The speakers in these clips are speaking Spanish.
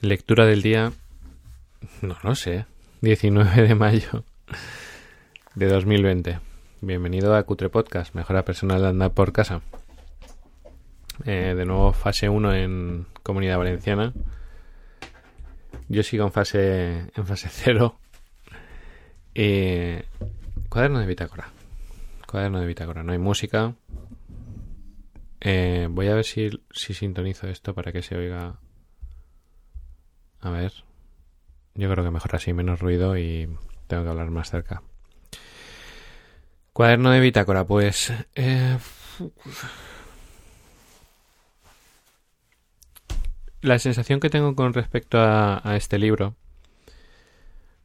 Lectura del día, no lo sé, 19 de mayo de 2020. Bienvenido a Cutre Podcast, mejora personal de andar por casa. Eh, de nuevo, fase 1 en Comunidad Valenciana. Yo sigo en fase, en fase 0. cuaderno de bitácora. Cuaderno de bitácora. No hay música. Eh, voy a ver si, si sintonizo esto para que se oiga a ver. Yo creo que mejor así, menos ruido y tengo que hablar más cerca. Cuaderno de bitácora, pues... Eh, la sensación que tengo con respecto a, este libro,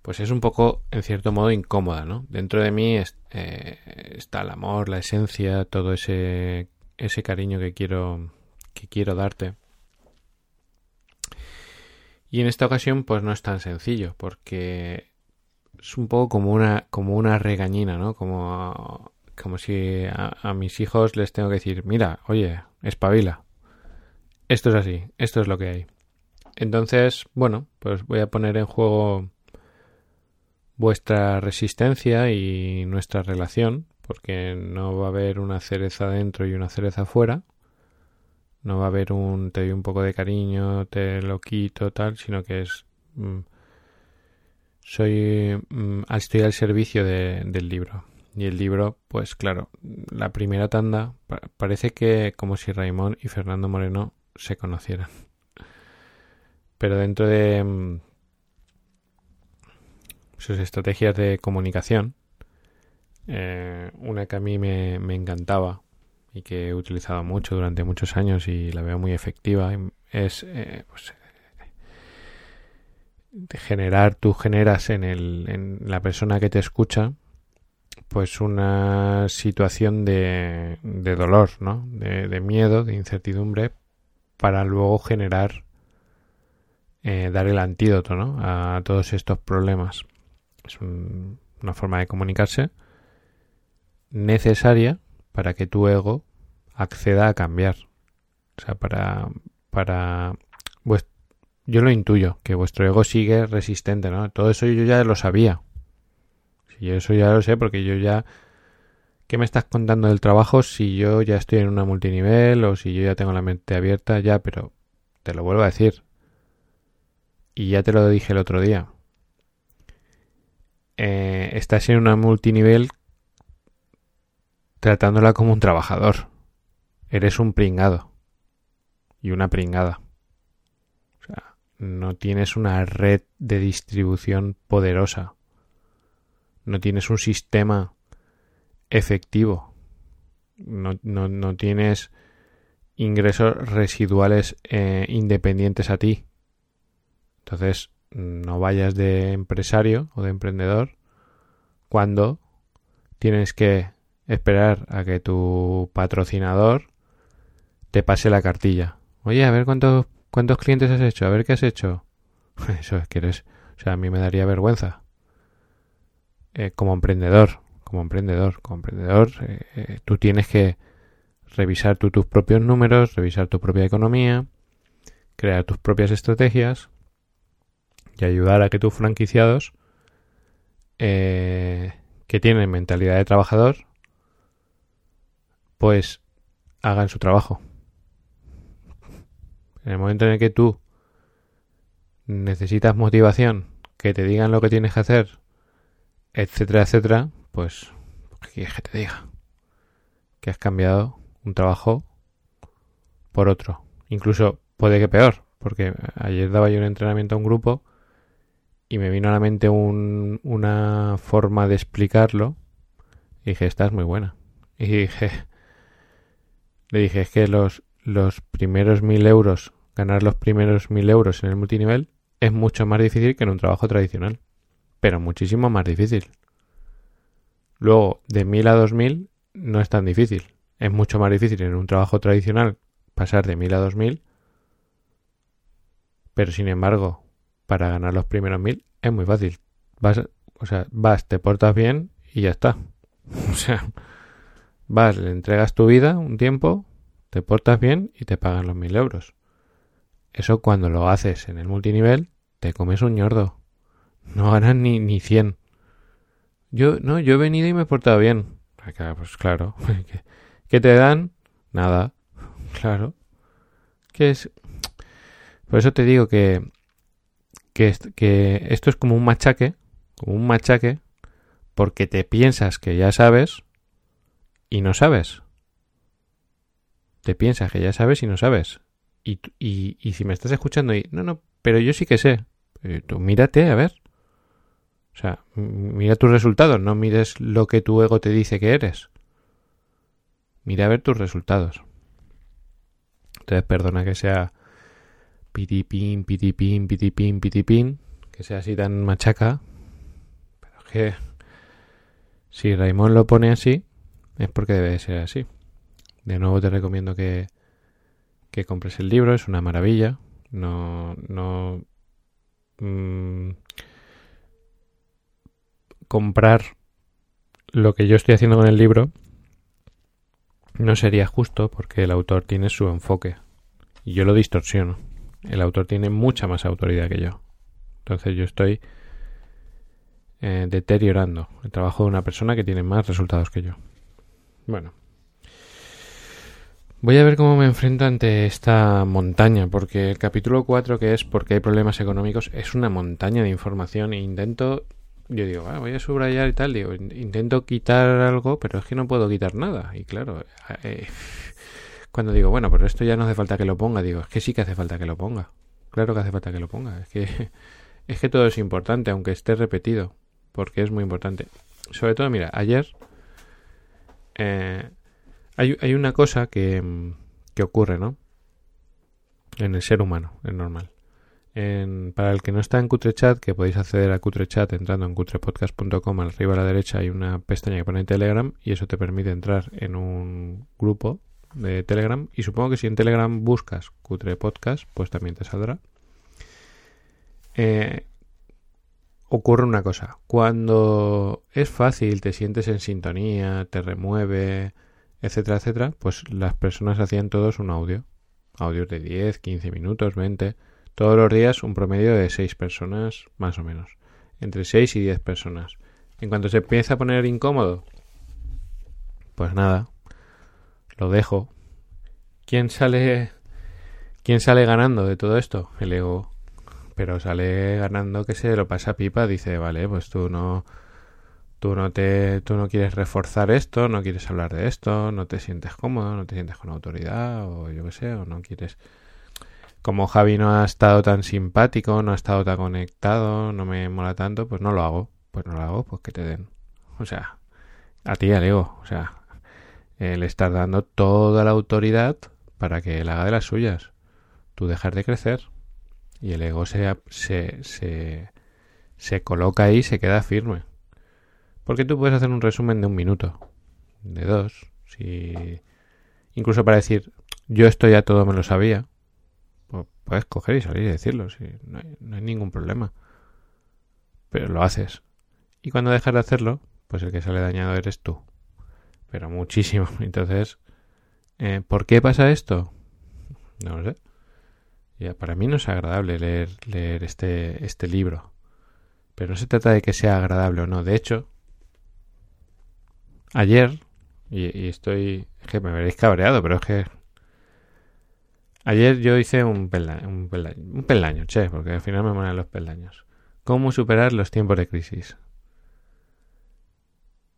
pues es un poco, en cierto modo, incómoda, ¿no? Dentro de mí eh, está el amor, la esencia, todo ese, ese cariño que quiero, que quiero darte. Y en esta ocasión, pues no es tan sencillo, porque es un poco como una, como una regañina, ¿no? Como, como si a, mis hijos les tengo que decir, mira, oye, espabila. Esto es así, esto es lo que hay. Entonces, bueno, pues voy a poner en juego vuestra resistencia y nuestra relación, porque no va a haber una cereza dentro y una cereza fuera, no va a haber un te doy un poco de cariño, te lo quito, tal, sino que es. Mm, soy. Mm, estoy al servicio del libro. Y el libro, pues claro, la primera tanda parece que como si Raimón y Fernando Moreno se conocieran. Pero dentro de mm, sus estrategias de comunicación, eh, una que a mí me, me encantaba y que he utilizado mucho durante muchos años y la veo muy efectiva es eh, pues, generar tú generas en, el, en la persona que te escucha pues una situación de, de dolor ¿no? De, miedo de incertidumbre para luego generar eh, dar el antídoto ¿no? a todos estos problemas es una forma de comunicarse necesaria para que tu ego acceda a cambiar. O sea, para, para, yo lo intuyo, que vuestro ego sigue resistente, ¿no? Todo eso yo ya lo sabía. Si eso ya lo sé porque yo ya, ¿qué me estás contando del trabajo si yo ya estoy en una multinivel o si yo ya tengo la mente abierta? Ya, pero te lo vuelvo a decir. Y ya te lo dije el otro día. Eh, estás en una multinivel tratándola como un trabajador. Eres un pringado. Y una pringada. O sea, no tienes una red de distribución poderosa. No tienes un sistema efectivo. No, no, tienes ingresos residuales eh, independientes a ti. Entonces, no vayas de empresario o de emprendedor cuando tienes que esperar a que tu patrocinador te pase la cartilla. Oye, a ver cuántos, cuántos clientes has hecho, a ver qué has hecho. Eso es que eres... O sea, a mí me daría vergüenza. Eh, como emprendedor, como emprendedor, como emprendedor, eh, eh, tú tienes que revisar tú tus propios números, revisar tu propia economía, crear tus propias estrategias y ayudar a que tus franquiciados que tienen mentalidad de trabajador pues hagan su trabajo. En el momento en el que tú necesitas motivación, que te digan lo que tienes que hacer, etcétera, etcétera, pues, ¿qué quieres que te diga? Que has cambiado un trabajo por otro. Incluso puede que peor, porque ayer daba yo un entrenamiento a un grupo y me vino a la mente una forma de explicarlo y dije, esta es muy buena. Y dije, le dije, es que los, los primeros mil euros, ganar los primeros mil euros en el multinivel es mucho más difícil que en un trabajo tradicional. Pero muchísimo más difícil. Luego, de mil a dos mil no es tan difícil. Es mucho más difícil en un trabajo tradicional pasar de mil a dos mil. Pero sin embargo, para ganar los primeros mil es muy fácil. Vas, o sea, vas, te portas bien y ya está. O sea, Vas, le entregas tu vida un tiempo, te portas bien y te pagan los mil euros. Eso cuando lo haces en el multinivel, te comes un ñordo. No ganas ni, ni 100. Yo, no, yo he venido y me he portado bien. Pues claro. ¿Qué te dan? Nada. Claro. ¿Qué es? Por eso te digo que, que, que esto es como un machaque, como un machaque, porque te piensas que ya sabes y no sabes. Te piensas que ya sabes y no sabes. Y, y, y si me estás escuchando y, no, no, pero yo sí que sé. Eh, tú mírate, a ver. O sea, mira tus resultados, no mires lo que tu ego te dice que eres. Mira a ver tus resultados. Entonces, perdona que sea pitipín, pitipín, pitipín, pitipín, que sea así tan machaca. Pero es que si Raimón lo pone así, es porque debe ser así. De nuevo te recomiendo que, que compres el libro, es una maravilla. No, no. Mmm, comprar lo que yo estoy haciendo con el libro no sería justo porque el autor tiene su enfoque y yo lo distorsiono. El autor tiene mucha más autoridad que yo. Entonces yo estoy eh, deteriorando el trabajo de una persona que tiene más resultados que yo. Bueno. Voy a ver cómo me enfrento ante esta montaña, porque el capítulo 4, que es porque hay problemas económicos, es una montaña de información e intento yo digo, ah, voy a subrayar y tal, digo, intento quitar algo, pero es que no puedo quitar nada. Y claro, eh, cuando digo, bueno, pero esto ya no hace falta que lo ponga, digo, es que sí que hace falta que lo ponga. Claro que hace falta que lo ponga. Es que, es que todo es importante, aunque esté repetido, porque es muy importante. Sobre todo, mira, ayer eh, hay, hay una cosa que, ocurre, ¿no? En el ser humano, es normal para el que no está en Cutrechat, que podéis acceder a Cutrechat entrando en cutrepodcast.com, arriba a la derecha hay una pestaña que pone Telegram y eso te permite entrar en un grupo de Telegram y supongo que si en Telegram buscas Cutre Podcast, pues también te saldrá. Eh, ocurre una cosa, cuando es fácil, te sientes en sintonía, te remueve, etcétera, etcétera, pues las personas hacían todos un audio, audios de 10, 15 minutos, 20 todos los días un promedio de 6 personas, más o menos. Entre 6 y 10 personas. En cuanto se empieza a poner incómodo, pues nada, lo dejo. ¿Quién sale, quién sale ganando de todo esto? El ego. Pero sale ganando que se lo pasa pipa. Dice, vale, pues tú no, tú no te, tú no quieres reforzar esto, no quieres hablar de esto, no te sientes cómodo, no te sientes con autoridad, o yo qué sé, o no quieres como Javi no ha estado tan simpático, no ha estado tan conectado, no me mola tanto, pues no lo hago. Pues no lo hago, pues que te den. O sea, a ti al ego. O sea, el estar dando toda la autoridad para que él haga de las suyas. Tú dejar de crecer. Y el ego se, se, se, se coloca ahí y se queda firme. Porque tú puedes hacer un resumen de un minuto, de dos, si incluso para decir yo esto ya todo me lo sabía, puedes coger y salir y decirlo, sí, no, hay, ningún problema. Pero lo haces. Y cuando dejas de hacerlo, pues el que sale dañado eres tú. Pero muchísimo. Entonces, eh, ¿por qué pasa esto? No lo sé. Para mí no es agradable leer, leer este, este libro. Pero no se trata de que sea agradable o no. De hecho, ayer, y, estoy, es que me veréis cabreado, pero es que Ayer yo hice un peldaño, un peldaño, che, porque al final me molan los peldaños. ¿Cómo superar los tiempos de crisis?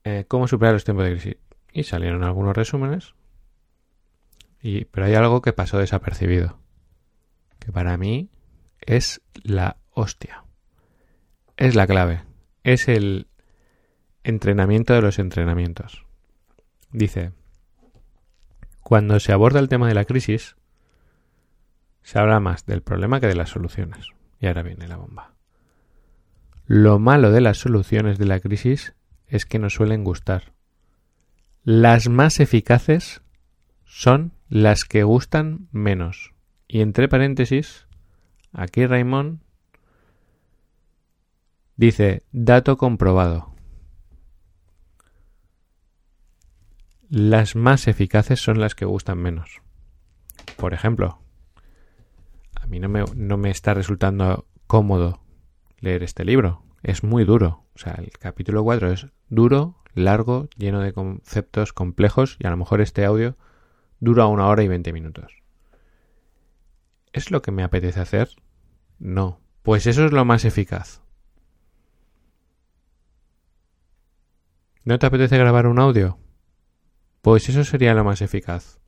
Eh, ¿Cómo superar los tiempos de crisis? Y salieron algunos resúmenes. Y, pero hay algo que pasó desapercibido. Que para mí es la hostia. Es la clave. Es el entrenamiento de los entrenamientos. Dice, cuando se aborda el tema de la crisis, se habla más del problema que de las soluciones. Y ahora viene la bomba. Lo malo de las soluciones de la crisis es que nos suelen gustar. Las más eficaces son las que gustan menos. Y entre paréntesis, aquí Raymond dice dato comprobado. Las más eficaces son las que gustan menos. Por ejemplo, a mí no me, no me está resultando cómodo leer este libro. Es muy duro. O sea, el capítulo 4 es duro, largo, lleno de conceptos complejos y a lo mejor este audio dura una hora y veinte minutos. ¿Es lo que me apetece hacer? No. Pues eso es lo más eficaz. ¿No te apetece grabar un audio? Pues eso sería lo más eficaz.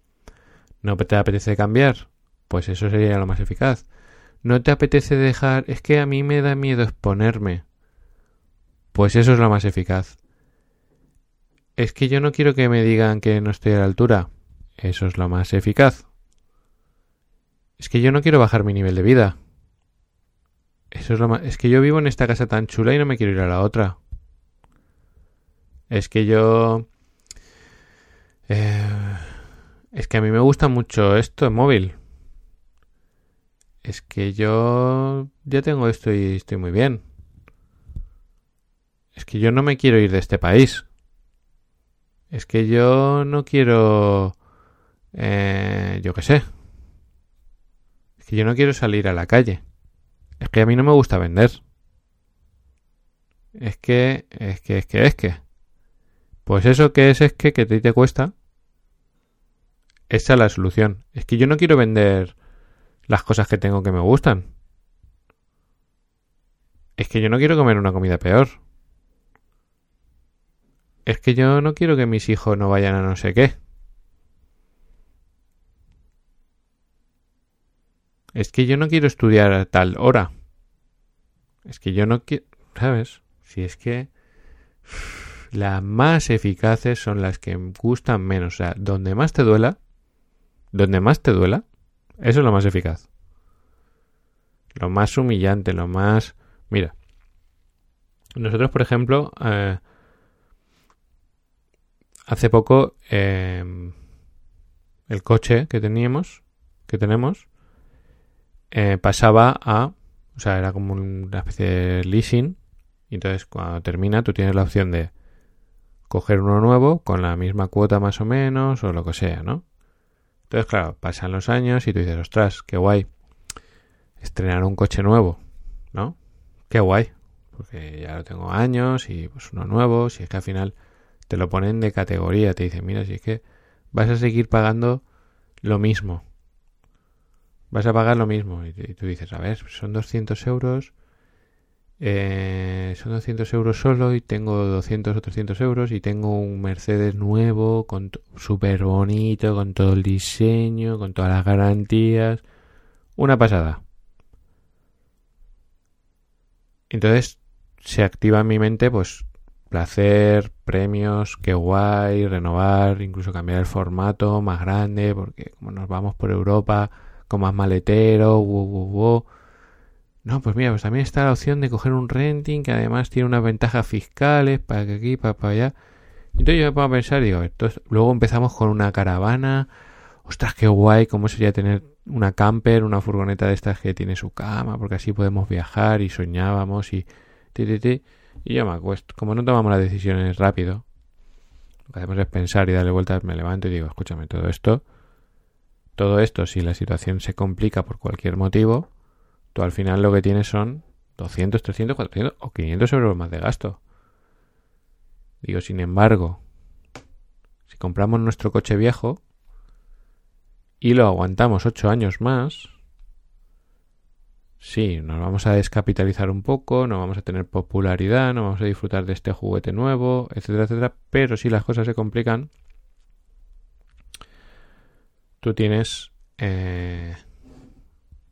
¿No te apetece cambiar? Pues eso sería lo más eficaz. ¿No te apetece dejar? Es que a mí me da miedo exponerme. Pues eso es lo más eficaz. Es que yo no quiero que me digan que no estoy a la altura. Eso es lo más eficaz. Es que yo no quiero bajar mi nivel de vida. Eso es lo más... Es que yo vivo en esta casa tan chula y no me quiero ir a la otra. Es que yo... Eh, es que a mí me gusta mucho esto de móvil. Es que yo ya tengo esto y estoy muy bien. Es que yo no me quiero ir de este país. Es que yo no quiero... Eh, yo qué sé. Que yo no quiero salir a la calle. Es que a mí no me gusta vender. Es que, es que, es que, es que. Pues eso que es, es que, que ti te cuesta. Esa es la solución. Es que yo no quiero vender las cosas que tengo que me gustan. Es que yo no quiero comer una comida peor. Es que yo no quiero que mis hijos no vayan a no sé qué. Es que yo no quiero estudiar a tal hora. Es que yo no quiero... ¿Sabes? Si es que... Las más eficaces son las que gustan menos. O sea, donde más te duela... Donde más te duela... Eso es lo más eficaz. Lo más humillante, lo más... Mira. Nosotros, por ejemplo... Eh, hace poco em, el coche que teníamos, que tenemos, eh, pasaba a, o sea, era como una especie de leasing. Y entonces cuando termina tú tienes la opción de coger uno nuevo con la misma cuota más o menos o lo que sea, ¿no? Entonces, claro, pasan los años y tú dices, ostras, qué guay. Estrenar un coche nuevo, ¿no? Qué guay. Porque ya lo tengo años y pues uno nuevo, si es que al final te lo ponen de categoría, te dicen, mira, si es que vas a seguir pagando lo mismo. Vas a pagar lo mismo. Y, tú dices, a ver, son 200 euros. Eh, son 200 euros solo y tengo 200 o 300 euros y tengo un Mercedes nuevo, con súper bonito, con todo el diseño, con todas las garantías. Una pasada. Entonces se activa en mi mente pues placer, premios, qué guay, renovar, incluso cambiar el formato más grande, porque como nos vamos por Europa más maletero, No, pues mira, pues también está la opción de coger un renting que además tiene unas ventajas fiscales para que aquí, para, para allá. Entonces yo me pongo a pensar, digo, entonces, luego empezamos con una caravana. Ostras, qué guay, cómo sería tener una camper, una furgoneta de estas que tiene su cama, porque así podemos viajar y soñábamos y... Ti, y yo me acuesto. Como no tomamos las decisiones rápido, lo que hacemos es pensar y darle vueltas, me levanto y digo, escúchame, todo esto, todo esto, si la situación se complica por cualquier motivo, tú al final lo que tienes son 200, 300, 400 o 500 euros más de gasto. Digo, sin embargo, si compramos nuestro coche viejo y lo aguantamos 8 años más, sí, nos vamos a descapitalizar un poco, no vamos a tener popularidad, no vamos a disfrutar de este juguete nuevo, etcétera, etcétera, pero si las cosas se complican, tú tienes, eh,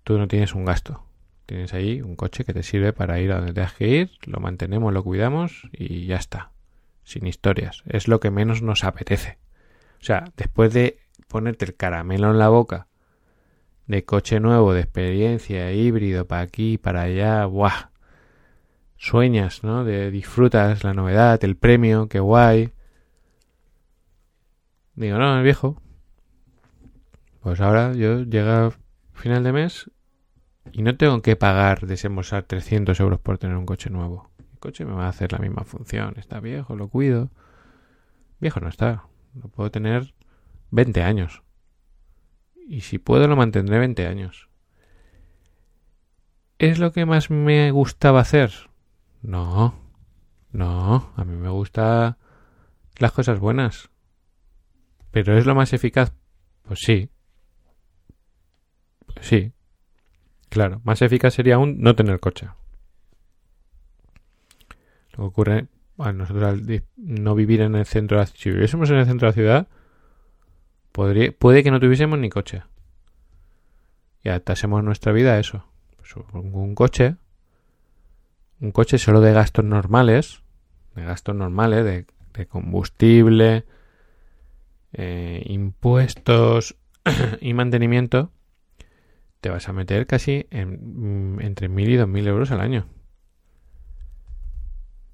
tú no tienes un gasto. Tienes ahí un coche que te sirve para ir a donde tengas que ir, lo mantenemos, lo cuidamos y ya está. Sin historias. Es lo que menos nos apetece. O sea, después de ponerte el caramelo en la boca de coche nuevo, de experiencia, híbrido, para aquí, para allá, ¡buah! Sueñas, ¿no? De disfrutas la novedad, el premio, qué guay. Digo, no, el viejo. Pues ahora yo llega final de mes y no tengo que pagar, desembolsar 300 euros por tener un coche nuevo. El coche me va a hacer la misma función. Está viejo, lo cuido. Viejo no está. Lo puedo tener 20 años y si puedo lo mantendré 20 años. ¿Es lo que más me gustaba hacer? No, no, a mí me gustan las cosas buenas. ¿Pero es lo más eficaz? Pues sí. Sí. Claro, más eficaz sería aún no tener coche. Lo que ocurre, bueno, nosotros al no vivir en el centro de la ciudad, si viviésemos en el centro de la ciudad, podría, puede que no tuviésemos ni coche. Y adaptásemos nuestra vida a eso. Pues un coche, un coche solo de gastos normales, de gastos normales, de, de combustible, eh, impuestos y mantenimiento, te vas a meter casi mm, entre mil y dos mil euros al año.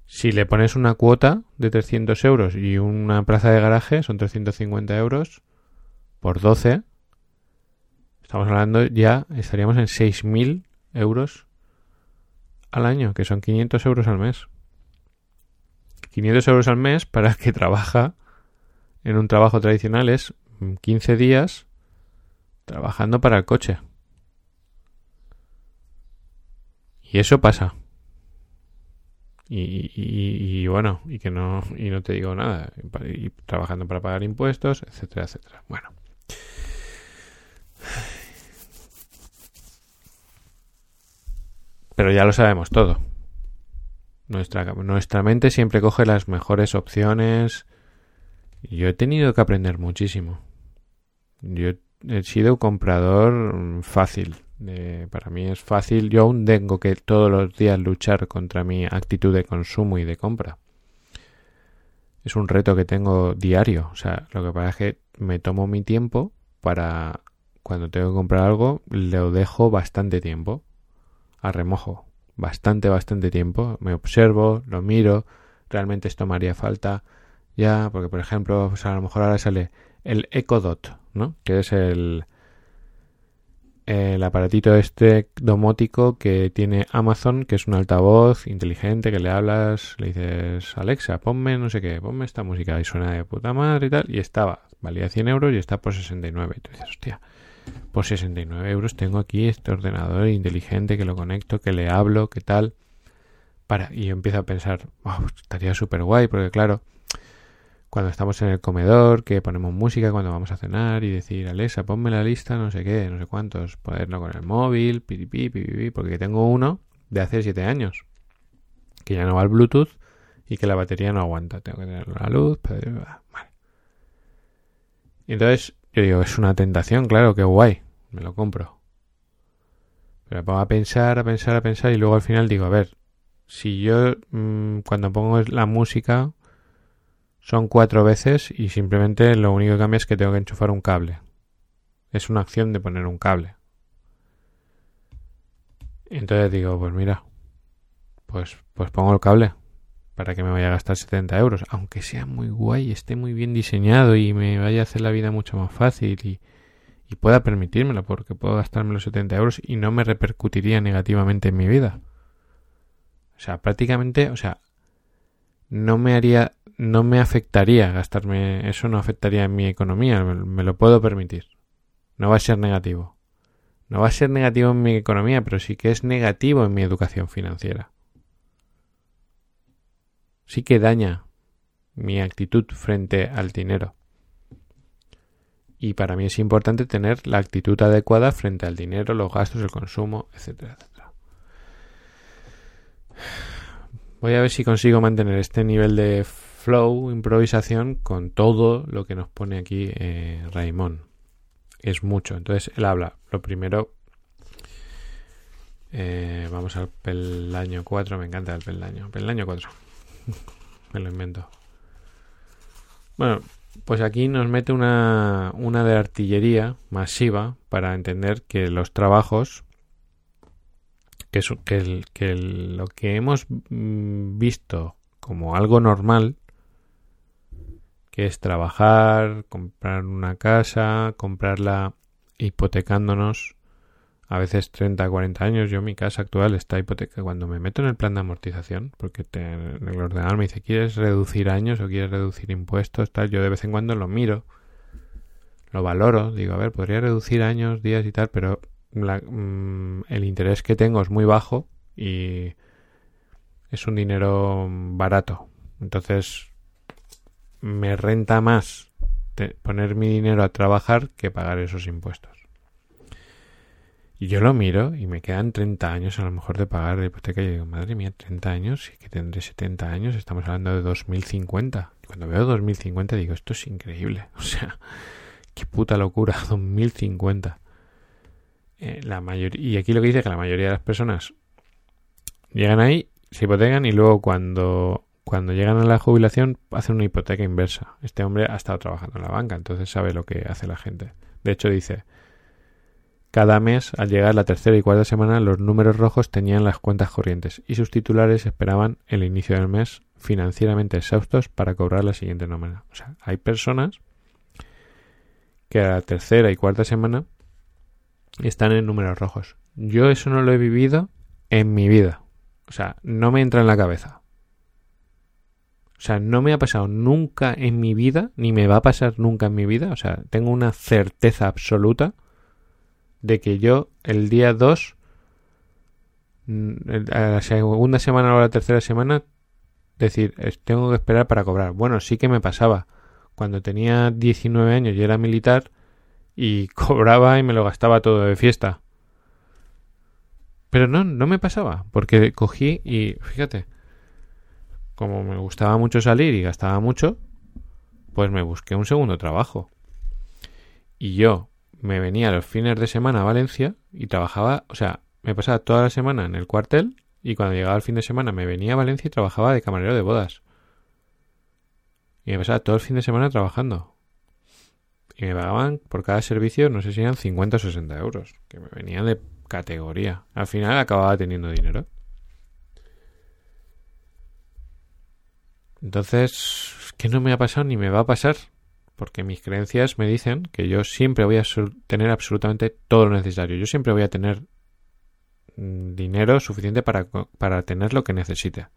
Si le pones una cuota de 300 euros y una plaza de garaje, son 350 euros por 12. Estamos hablando ya, estaríamos en 6.000 euros al año, que son 500 euros al mes. 500 euros al mes para el que trabaja en un trabajo tradicional es 15 días trabajando para el coche. Y eso pasa. Y, bueno, y que no, y no te digo nada, y, trabajando para pagar impuestos, etcétera, etcétera. Bueno. Pero ya lo sabemos todo. Nuestra, nuestra mente siempre coge las mejores opciones, yo he tenido que aprender muchísimo. Yo he sido comprador fácil. Para mí es fácil. Yo aún tengo que todos los días luchar contra mi actitud de consumo y de compra. Es un reto que tengo diario. O sea, lo que pasa es que me tomo mi tiempo para cuando tengo que comprar algo, lo dejo bastante tiempo a remojo. Bastante, bastante tiempo. Me observo, lo miro. Realmente esto me haría falta ya, porque por ejemplo, pues a lo mejor ahora sale el Echo Dot, ¿no? Que es el, el aparatito este domótico que tiene Amazon, que es un altavoz inteligente que le hablas, le dices, Alexa, ponme no sé qué, ponme esta música y suena de puta madre y tal, y estaba, valía 100 euros y está por 69. Y tú dices, hostia, por 69 euros tengo aquí este ordenador inteligente que lo conecto, que le hablo, qué tal. Para, y yo empiezo a pensar, estaría súper guay, porque claro, cuando estamos en el comedor, que ponemos música cuando vamos a cenar y decir, Alexa, ponme la lista, no sé qué, no sé cuántos, ponerlo con el móvil, pipipi, pipipi, porque tengo uno de hace 7 años, que ya no va al Bluetooth y que la batería no aguanta. Tengo que tener la luz, vale. Y entonces yo digo, es una tentación, claro, qué guay, me lo compro. Pero pongo a pensar, a pensar, a pensar y luego al final digo, a ver, si yo mmm, cuando pongo la música son cuatro veces y simplemente lo único que cambia es que tengo que enchufar un cable. Es una acción de poner un cable. Entonces digo, pues mira, pues, pues pongo el cable para que me vaya a gastar 70 euros. Aunque sea muy guay, esté muy bien diseñado y me vaya a hacer la vida mucho más fácil y, y pueda permitírmelo porque puedo gastarme los 70 euros y no me repercutiría negativamente en mi vida. O sea, prácticamente, o sea, no me haría no me afectaría gastarme eso, no afectaría en mi economía, me, lo puedo permitir. No va a ser negativo. No va a ser negativo en mi economía, pero sí que es negativo en mi educación financiera. Sí que daña mi actitud frente al dinero. Y para mí es importante tener la actitud adecuada frente al dinero, los gastos, el consumo, etcétera, etcétera. Voy a ver si consigo mantener este nivel de flow, improvisación con todo lo que nos pone aquí eh. Es mucho. Entonces él habla. Lo primero, eh, vamos al peldaño 4. Me encanta el peldaño. Peldaño 4. me lo invento. Bueno, pues aquí nos mete una, una de artillería masiva para entender que los trabajos que, que, que lo que hemos mm, visto como algo normal que es trabajar, comprar una casa, comprarla hipotecándonos a veces 30, 40 años. Yo mi casa actual está hipoteca. Cuando me meto en el plan de amortización, porque el ordenador me dice, ¿quieres reducir años o quieres reducir impuestos? Tal, yo de vez en cuando lo miro, lo valoro, digo, a ver, podría reducir años, días y tal, pero mm, el interés que tengo es muy bajo y es un dinero barato. Entonces me renta más poner mi dinero a trabajar que pagar esos impuestos. Y yo lo miro y me quedan 30 años a lo mejor de pagar de hipoteca y digo, madre mía, 30 años, y que tendré 70 años, estamos hablando de 2050. Y cuando veo 2050 digo, esto es increíble. O sea, qué puta locura, 2050. Eh, la mayoría, y aquí lo que dice es que la mayoría de las personas llegan ahí, se hipotecan y luego cuando, cuando llegan a la jubilación hacen una hipoteca inversa. Este hombre ha estado trabajando en la banca, entonces sabe lo que hace la gente. De hecho dice, cada mes, al llegar la tercera y cuarta semana, los números rojos tenían las cuentas corrientes y sus titulares esperaban el inicio del mes financieramente exhaustos para cobrar la siguiente nómina. O sea, hay personas que a la tercera y cuarta semana están en números rojos. Yo eso no lo he vivido en mi vida. O sea, no me entra en la cabeza. O sea, no me ha pasado nunca en mi vida, ni me va a pasar nunca en mi vida. O sea, tengo una certeza absoluta de que yo el día 2, mm, a la segunda semana o la tercera semana, decir, tengo que esperar para cobrar. Bueno, sí que me pasaba. Cuando tenía 19 años y era militar y cobraba y me lo gastaba todo de fiesta. Pero no, no me pasaba, porque cogí y fíjate, como me gustaba mucho salir y gastaba mucho, pues me busqué un segundo trabajo. Y yo me venía los fines de semana a Valencia y trabajaba, o sea, me pasaba toda la semana en el cuartel y cuando llegaba el fin de semana me venía a Valencia y trabajaba de camarero de bodas. Y me pasaba todo el fin de semana trabajando. Y me pagaban por cada servicio, no sé si eran 50 o 60 euros, que me venían de categoría. Al final acababa teniendo dinero. Entonces, ¿qué no me ha pasado ni me va a pasar? porque mis creencias me dicen que yo siempre voy a tener absolutamente todo lo necesario. Yo siempre voy a tener mm, dinero suficiente para, para tener lo que necesite.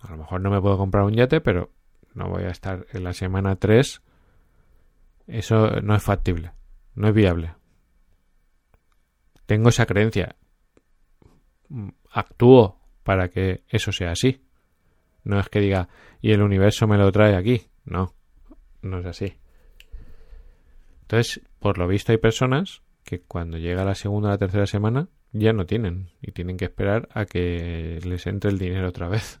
A lo mejor no me puedo comprar un yate, pero no voy a estar en la semana 3. Eso no es factible, no es viable. Tengo esa creencia. Mm, actúo para que eso sea así. No es que diga, y el universo me lo trae aquí. No no es así. Entonces, por lo visto hay personas que cuando llega la segunda o la tercera semana ya no tienen y tienen que esperar a que les entre el dinero otra vez.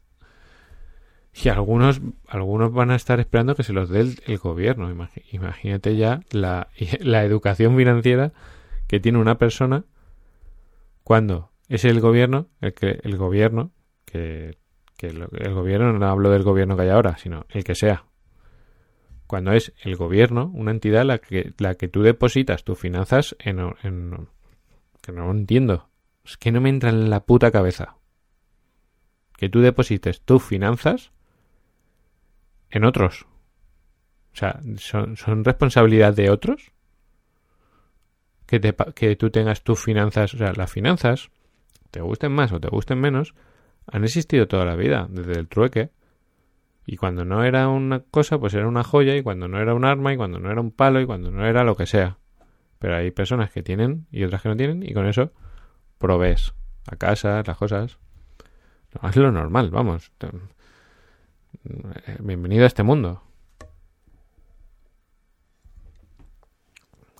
Y algunos, algunos van a estar esperando que se los dé el, gobierno. Imagínate ya la, la, educación financiera que tiene una persona cuando es el gobierno, el que el gobierno, que, que el gobierno no hablo del gobierno que hay ahora, sino el que sea, cuando es el gobierno, una entidad la que, la que tú depositas tus finanzas en, en, que no entiendo. Es que no me entra en la puta cabeza. Que tú deposites tus finanzas en otros. O sea, ¿son, son responsabilidad de otros? Que, te, que tú tengas tus finanzas, o sea, las finanzas, te gusten más o te gusten menos, han existido toda la vida, desde el trueque. Y cuando no era una cosa, pues era una joya, y cuando no era un arma, y cuando no era un palo, y cuando no era lo que sea. Pero hay personas que tienen y otras que no tienen, y con eso provees a casa, las cosas. es lo normal, vamos. Bienvenido a este mundo.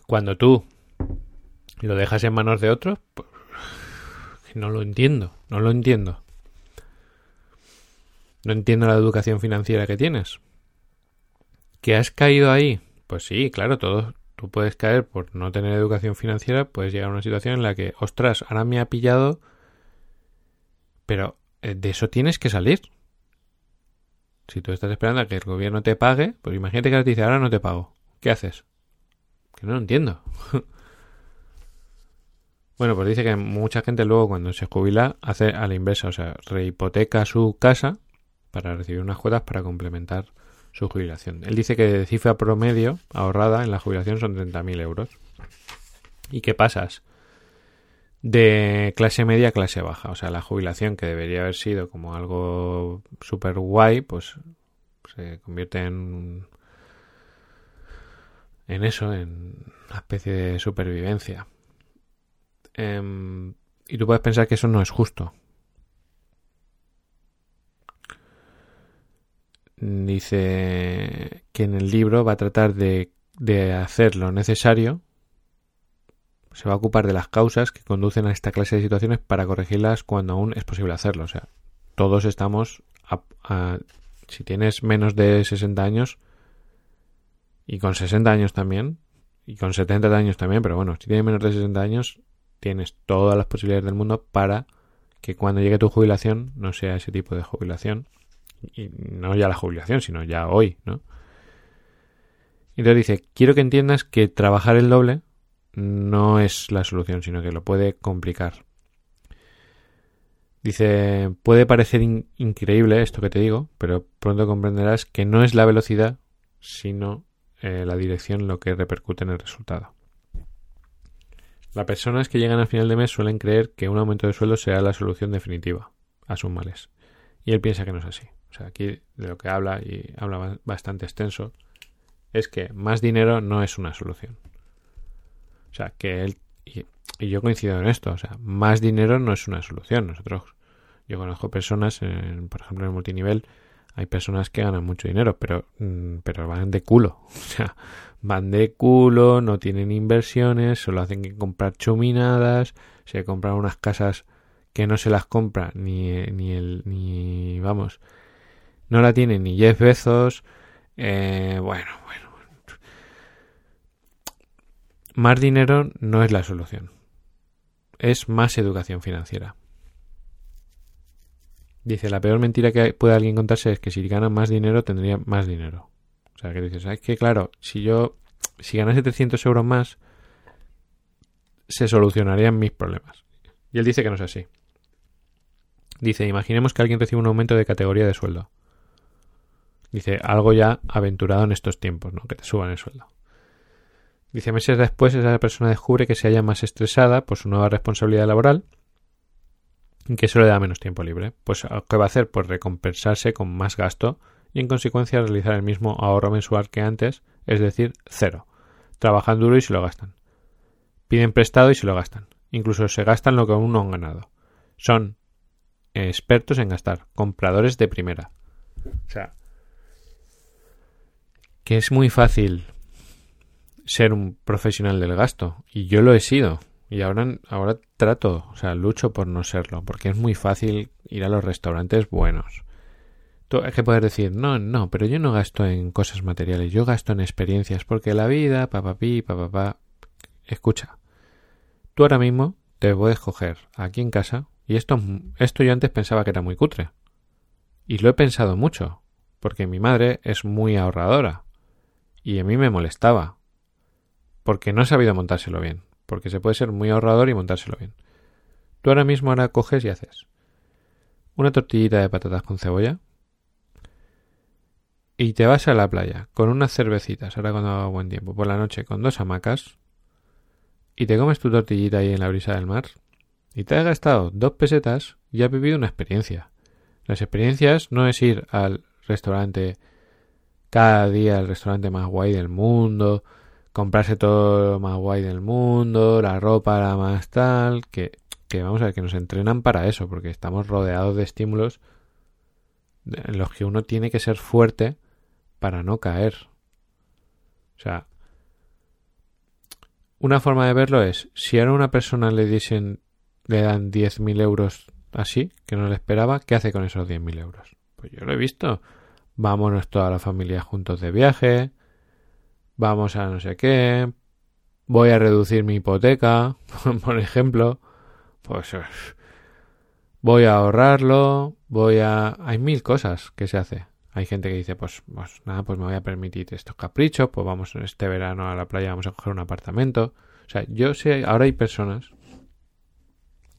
Cuando tú lo dejas en manos de otros, pues, no lo entiendo, no lo entiendo. No entiendo la educación financiera que tienes. ¿Que has caído ahí? Pues sí, claro, todo. Tú puedes caer por no tener educación financiera, puedes llegar a una situación en la que, ostras, ahora me ha pillado, pero eh, de eso tienes que salir. Si tú estás esperando a que el gobierno te pague, pues imagínate que te dice, ahora no te pago. ¿Qué haces? Que no lo entiendo. bueno, pues dice que mucha gente luego cuando se jubila hace a la inversa, o sea, rehipoteca su casa para recibir unas cuotas para complementar su jubilación. Él dice que de cifra promedio ahorrada en la jubilación son 30.000 euros. ¿Y qué pasas? De clase media a clase baja. O sea, la jubilación que debería haber sido como algo súper guay, pues se convierte en, en eso, en una especie de supervivencia. Em, y tú puedes pensar que eso no es justo. Dice que en el libro va a tratar de, hacer lo necesario se va a ocupar de las causas que conducen a esta clase de situaciones para corregirlas cuando aún es posible hacerlo. O sea, todos estamos, si tienes menos de 60 años, y con 60 años también, y con 70 años también, pero bueno, si tienes menos de 60 años, tienes todas las posibilidades del mundo para que cuando llegue tu jubilación no sea ese tipo de jubilación, y no ya la jubilación, sino ya hoy, ¿no? Entonces dice, quiero que entiendas que trabajar el doble no es la solución, sino que lo puede complicar. Dice, puede parecer increíble esto que te digo, pero pronto comprenderás que no es la velocidad, sino eh, la dirección lo que repercute en el resultado. Las personas que llegan al final de mes suelen creer que un aumento de sueldo será la solución definitiva a sus males. Y él piensa que no es así. O sea, aquí de lo que habla, y habla bastante extenso, es que más dinero no es una solución. O sea, que él, y, yo coincido en esto, o sea, más dinero no es una solución. Nosotros, yo conozco personas, en, por ejemplo, en el multinivel, hay personas que ganan mucho dinero, pero, mm, pero van de culo. O sea, van de culo, no tienen inversiones, solo hacen que comprar chuminadas, se compran unas casas que no se las compra ni, ni el, ni, vamos, no la tienen ni Jeff Bezos, eh, bueno, bueno, más dinero no es la solución. Es más educación financiera. Dice, la peor mentira que puede alguien contarse es que si gana más dinero tendría más dinero. O sea, que dices, es que claro, si yo, si ganase 300 euros más, se solucionarían mis problemas. Y él dice que no es así. Dice, imaginemos que alguien recibe un aumento de categoría de sueldo. Dice, algo ya aventurado en estos tiempos, ¿no? Que te suban el sueldo. Dice, meses después esa persona descubre que se halla más estresada por su nueva responsabilidad laboral y que eso le da menos tiempo libre. Pues, ¿qué va a hacer? Pues recompensarse con más gasto y en consecuencia realizar el mismo ahorro mensual que antes, es decir, cero. Trabajan duro y se lo gastan. Piden prestado y se lo gastan. Incluso se gastan lo que aún no han ganado. Son expertos en gastar, compradores de primera. O sea, que es muy fácil ser un profesional del gasto. Y yo lo he sido. Y ahora, ahora trato, o sea, lucho por no serlo, porque es muy fácil ir a los restaurantes buenos. Tú hay que poder decir, no, no, pero yo no gasto en cosas materiales, yo gasto en experiencias, porque la vida, papapí, papapá. Escucha, tú ahora mismo te puedes coger aquí en casa, y esto, esto yo antes pensaba que era muy cutre. Y lo he pensado mucho, porque mi madre es muy ahorradora. Y a mí me molestaba, porque no he sabido montárselo bien, porque se puede ser muy ahorrador y montárselo bien. Tú ahora mismo ahora coges y haces una tortillita de patatas con cebolla y te vas a la playa con unas cervecitas, ahora cuando haga buen tiempo, por la noche con dos hamacas y te comes tu tortillita ahí en la brisa del mar y te has gastado dos pesetas y has vivido una experiencia. Las experiencias no es ir al restaurante cada día, al restaurante más guay del mundo, comprarse todo lo más guay del mundo, la ropa la más tal, que, que vamos a ver, que nos entrenan para eso, porque estamos rodeados de estímulos en los que uno tiene que ser fuerte para no caer. O sea, una forma de verlo es, si ahora a una persona le dicen, le dan 10.000 euros así, que no le esperaba, ¿qué hace con esos 10.000 euros? Pues yo lo he visto. Vámonos toda la familia juntos de viaje, vamos a no sé qué, voy a reducir mi hipoteca, por ejemplo, pues voy a ahorrarlo, voy a... Hay mil cosas que se hace. Hay gente que dice, pues, pues nada, pues me voy a permitir estos caprichos, pues vamos este verano a la playa, vamos a coger un apartamento. O sea, yo sé, ahora hay personas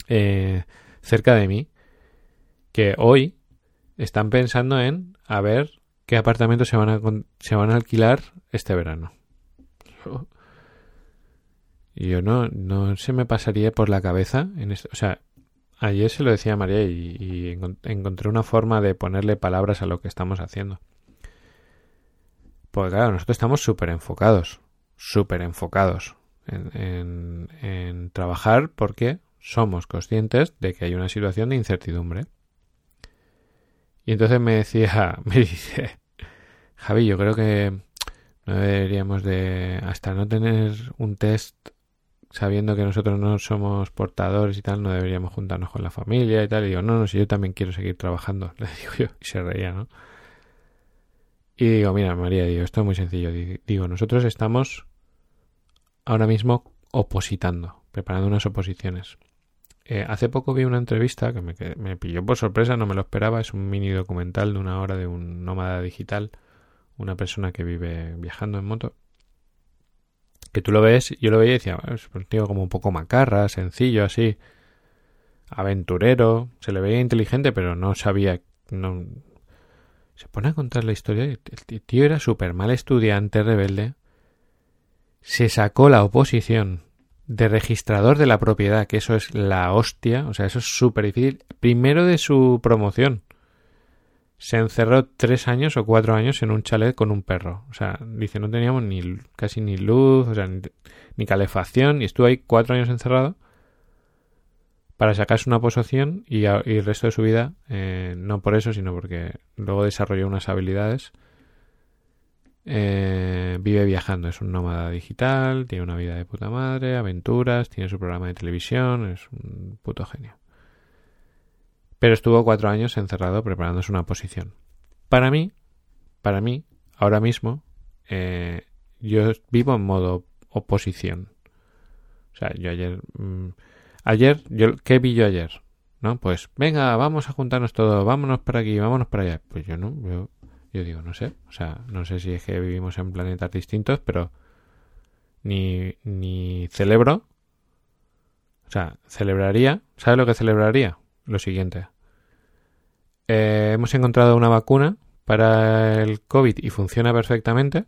eh, cerca de mí que hoy están pensando en a ver qué apartamentos se van a, se van a alquilar este verano. Y yo no, no se me pasaría por la cabeza. En esto, o sea, ayer se lo decía a María y, encontré una forma de ponerle palabras a lo que estamos haciendo. Porque claro, nosotros estamos súper enfocados, súper enfocados en, en trabajar porque somos conscientes de que hay una situación de incertidumbre. Y entonces me decía, me dice, Javi, yo creo que no deberíamos de, hasta no tener un test sabiendo que nosotros no somos portadores y tal, no deberíamos juntarnos con la familia y tal. Y digo, no, no, si yo también quiero seguir trabajando, le digo yo, y se reía, ¿no? Y digo, mira, María, digo, esto es muy sencillo. Digo, nosotros estamos ahora mismo opositando, preparando unas oposiciones. Eh, hace poco vi una entrevista que me, pilló por sorpresa, no me lo esperaba. Es un mini documental de una hora de un nómada digital, una persona que vive viajando en moto. Que tú lo ves, yo lo veía y decía, es un tío como un poco macarra, sencillo, así, aventurero. Se le veía inteligente, pero no sabía. No... Se pone a contar la historia. El tío era súper mal estudiante, rebelde. Se sacó la oposición de registrador de la propiedad, que eso es la hostia, o sea, eso es súper difícil. Primero de su promoción. Se encerró tres años o cuatro años en un chalet con un perro. O sea, dice, no teníamos ni casi ni luz, o sea, ni, calefacción, y estuvo ahí cuatro años encerrado para sacarse una posición y, el resto de su vida, eh, no por eso, sino porque luego desarrolló unas habilidades eh, vive viajando, es un nómada digital, tiene una vida de puta madre, aventuras, tiene su programa de televisión, es un puto genio. Pero estuvo cuatro años encerrado preparándose una posición. Para mí, para mí, ahora mismo, eh, yo vivo en modo oposición. O sea, yo ayer, mmm, ayer, yo, ¿qué vi yo ayer? ¿No? Pues, venga, vamos a juntarnos todos, vámonos para aquí, vámonos para allá. Pues yo no, yo yo digo, no sé, o sea, no sé si es que vivimos en planetas distintos, pero ni, ni celebro, o sea, celebraría, ¿sabe lo que celebraría? Lo siguiente. Eh, hemos encontrado una vacuna para el COVID y funciona perfectamente.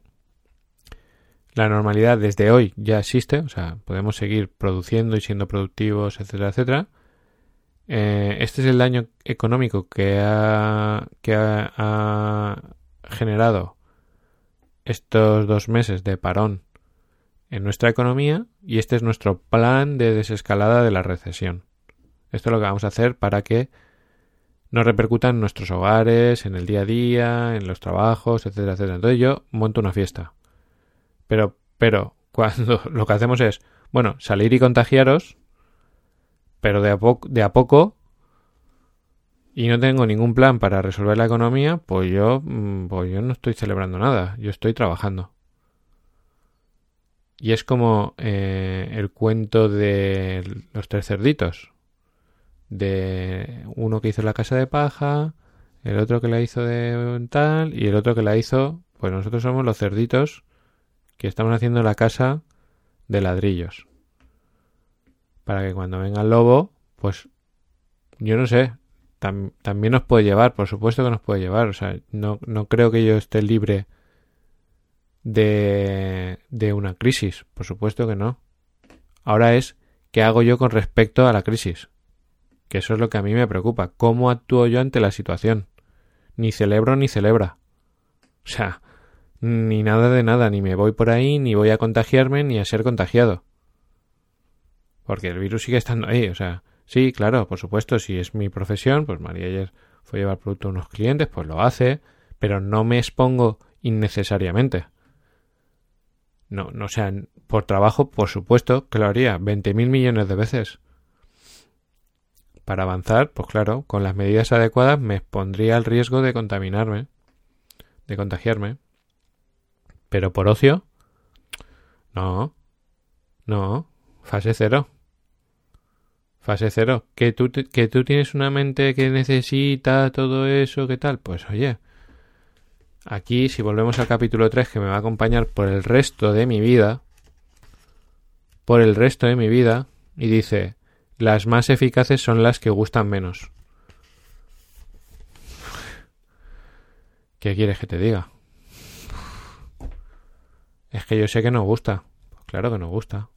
La normalidad desde hoy ya existe, o sea, podemos seguir produciendo y siendo productivos, etcétera, etcétera. Eh, este es el daño económico que ha, que ha, generado estos dos meses de parón en nuestra economía y este es nuestro plan de desescalada de la recesión. Esto es lo que vamos a hacer para que no repercuta en nuestros hogares, en el día a día, en los trabajos, etcétera, etcétera. Entonces yo monto una fiesta. Pero, pero, cuando lo que hacemos es, bueno, salir y contagiaros, pero de a, poco y no tengo ningún plan para resolver la economía, pues yo, mm, pues yo no estoy celebrando nada, yo estoy trabajando. Y es como eh, el cuento de los tres cerditos. De uno que hizo la casa de paja, el otro que la hizo de tal y el otro que la hizo, pues nosotros somos los cerditos que estamos haciendo la casa de ladrillos para que cuando venga el lobo, pues yo no sé, también nos puede llevar, por supuesto que nos puede llevar, o sea, no, no creo que yo esté libre de, de una crisis, por supuesto que no. Ahora es, ¿qué hago yo con respecto a la crisis? Que eso es lo que a mí me preocupa, ¿cómo actúo yo ante la situación? Ni celebro ni celebra. O sea, ni nada de nada, ni me voy por ahí, ni voy a contagiarme, ni a ser contagiado. Porque el virus sigue estando ahí, o sea, sí, claro, por supuesto, si es mi profesión, pues María ayer fue a llevar producto a unos clientes, pues lo hace, pero no me expongo innecesariamente. No, no sea, por trabajo, por supuesto que lo haría 20.000 millones de veces. Para avanzar, pues claro, con las medidas adecuadas me expondría al riesgo de contaminarme, de contagiarme. Pero por ocio, no, no, fase cero. Fase cero. Que tú, que tú tienes una mente que necesita todo eso, ¿qué tal? Pues oye, aquí si volvemos al capítulo 3 que me va a acompañar por el resto de mi vida, por el resto de mi vida, y dice, las más eficaces son las que gustan menos. ¿Qué quieres que te diga? Es que yo sé que no gusta. Pues claro que no gusta.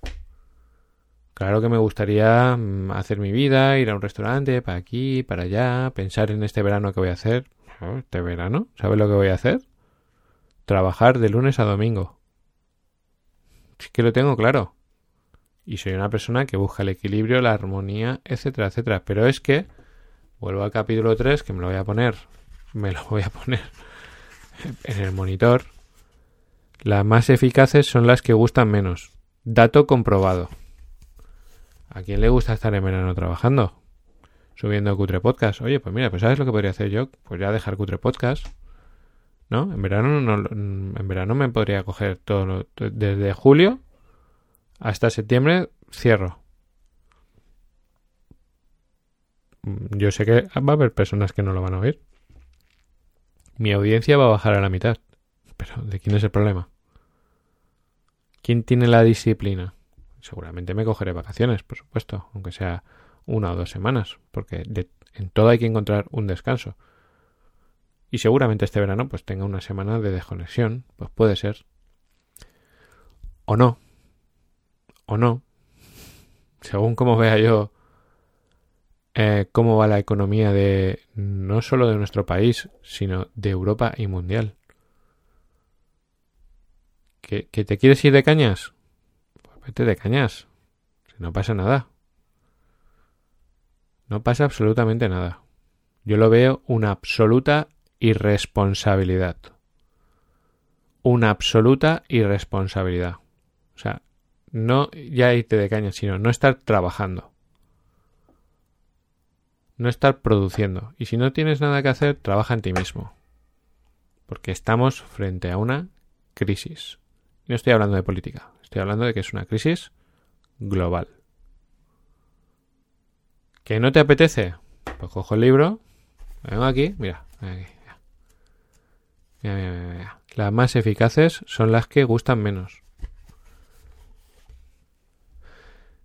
Claro que me gustaría mm, hacer mi vida, ir a un restaurante, para aquí, para allá, pensar en este verano que voy a hacer. Este verano, ¿sabes lo que voy a hacer? Trabajar de lunes a domingo. Es que lo tengo claro. Y soy una persona que busca el equilibrio, la armonía, etcétera, etcétera. Pero es que, vuelvo al capítulo 3, que me lo voy a poner, me lo voy a poner en el monitor. Las más eficaces son las que gustan menos. Dato comprobado. ¿A quién le gusta estar en verano trabajando? Subiendo Cutre Podcast. Oye, pues mira, pues ¿sabes lo que podría hacer yo? Pues ya dejar Cutre Podcast. ¿No? En verano no, en verano me podría coger todo desde julio hasta septiembre cierro. Yo sé que va a haber personas que no lo van a oír. Mi audiencia va a bajar a la mitad. Pero ¿de quién es el problema? ¿Quién tiene la disciplina? Seguramente me cogeré vacaciones, por supuesto, aunque sea una o dos semanas, porque en todo hay que encontrar un descanso. Y seguramente este verano pues tenga una semana de desconexión, pues puede ser. O no. O no. Según como vea yo eh, cómo va la economía de no solo de nuestro país, sino de Europa y mundial. ¿Que, te quieres ir de cañas? Vete de cañas. Si no pasa nada. No pasa absolutamente nada. Yo lo veo una absoluta irresponsabilidad. Una absoluta irresponsabilidad. O sea, no ya irte de cañas, sino no estar trabajando. No estar produciendo. Y si no tienes nada que hacer, trabaja en ti mismo. Porque estamos frente a una crisis. No estoy hablando de política, estoy hablando de que es una crisis global. ¿Que no te apetece? Pues cojo el libro, vengo aquí, mira, aquí, mira, mira, mira, Las más eficaces son las que gustan menos.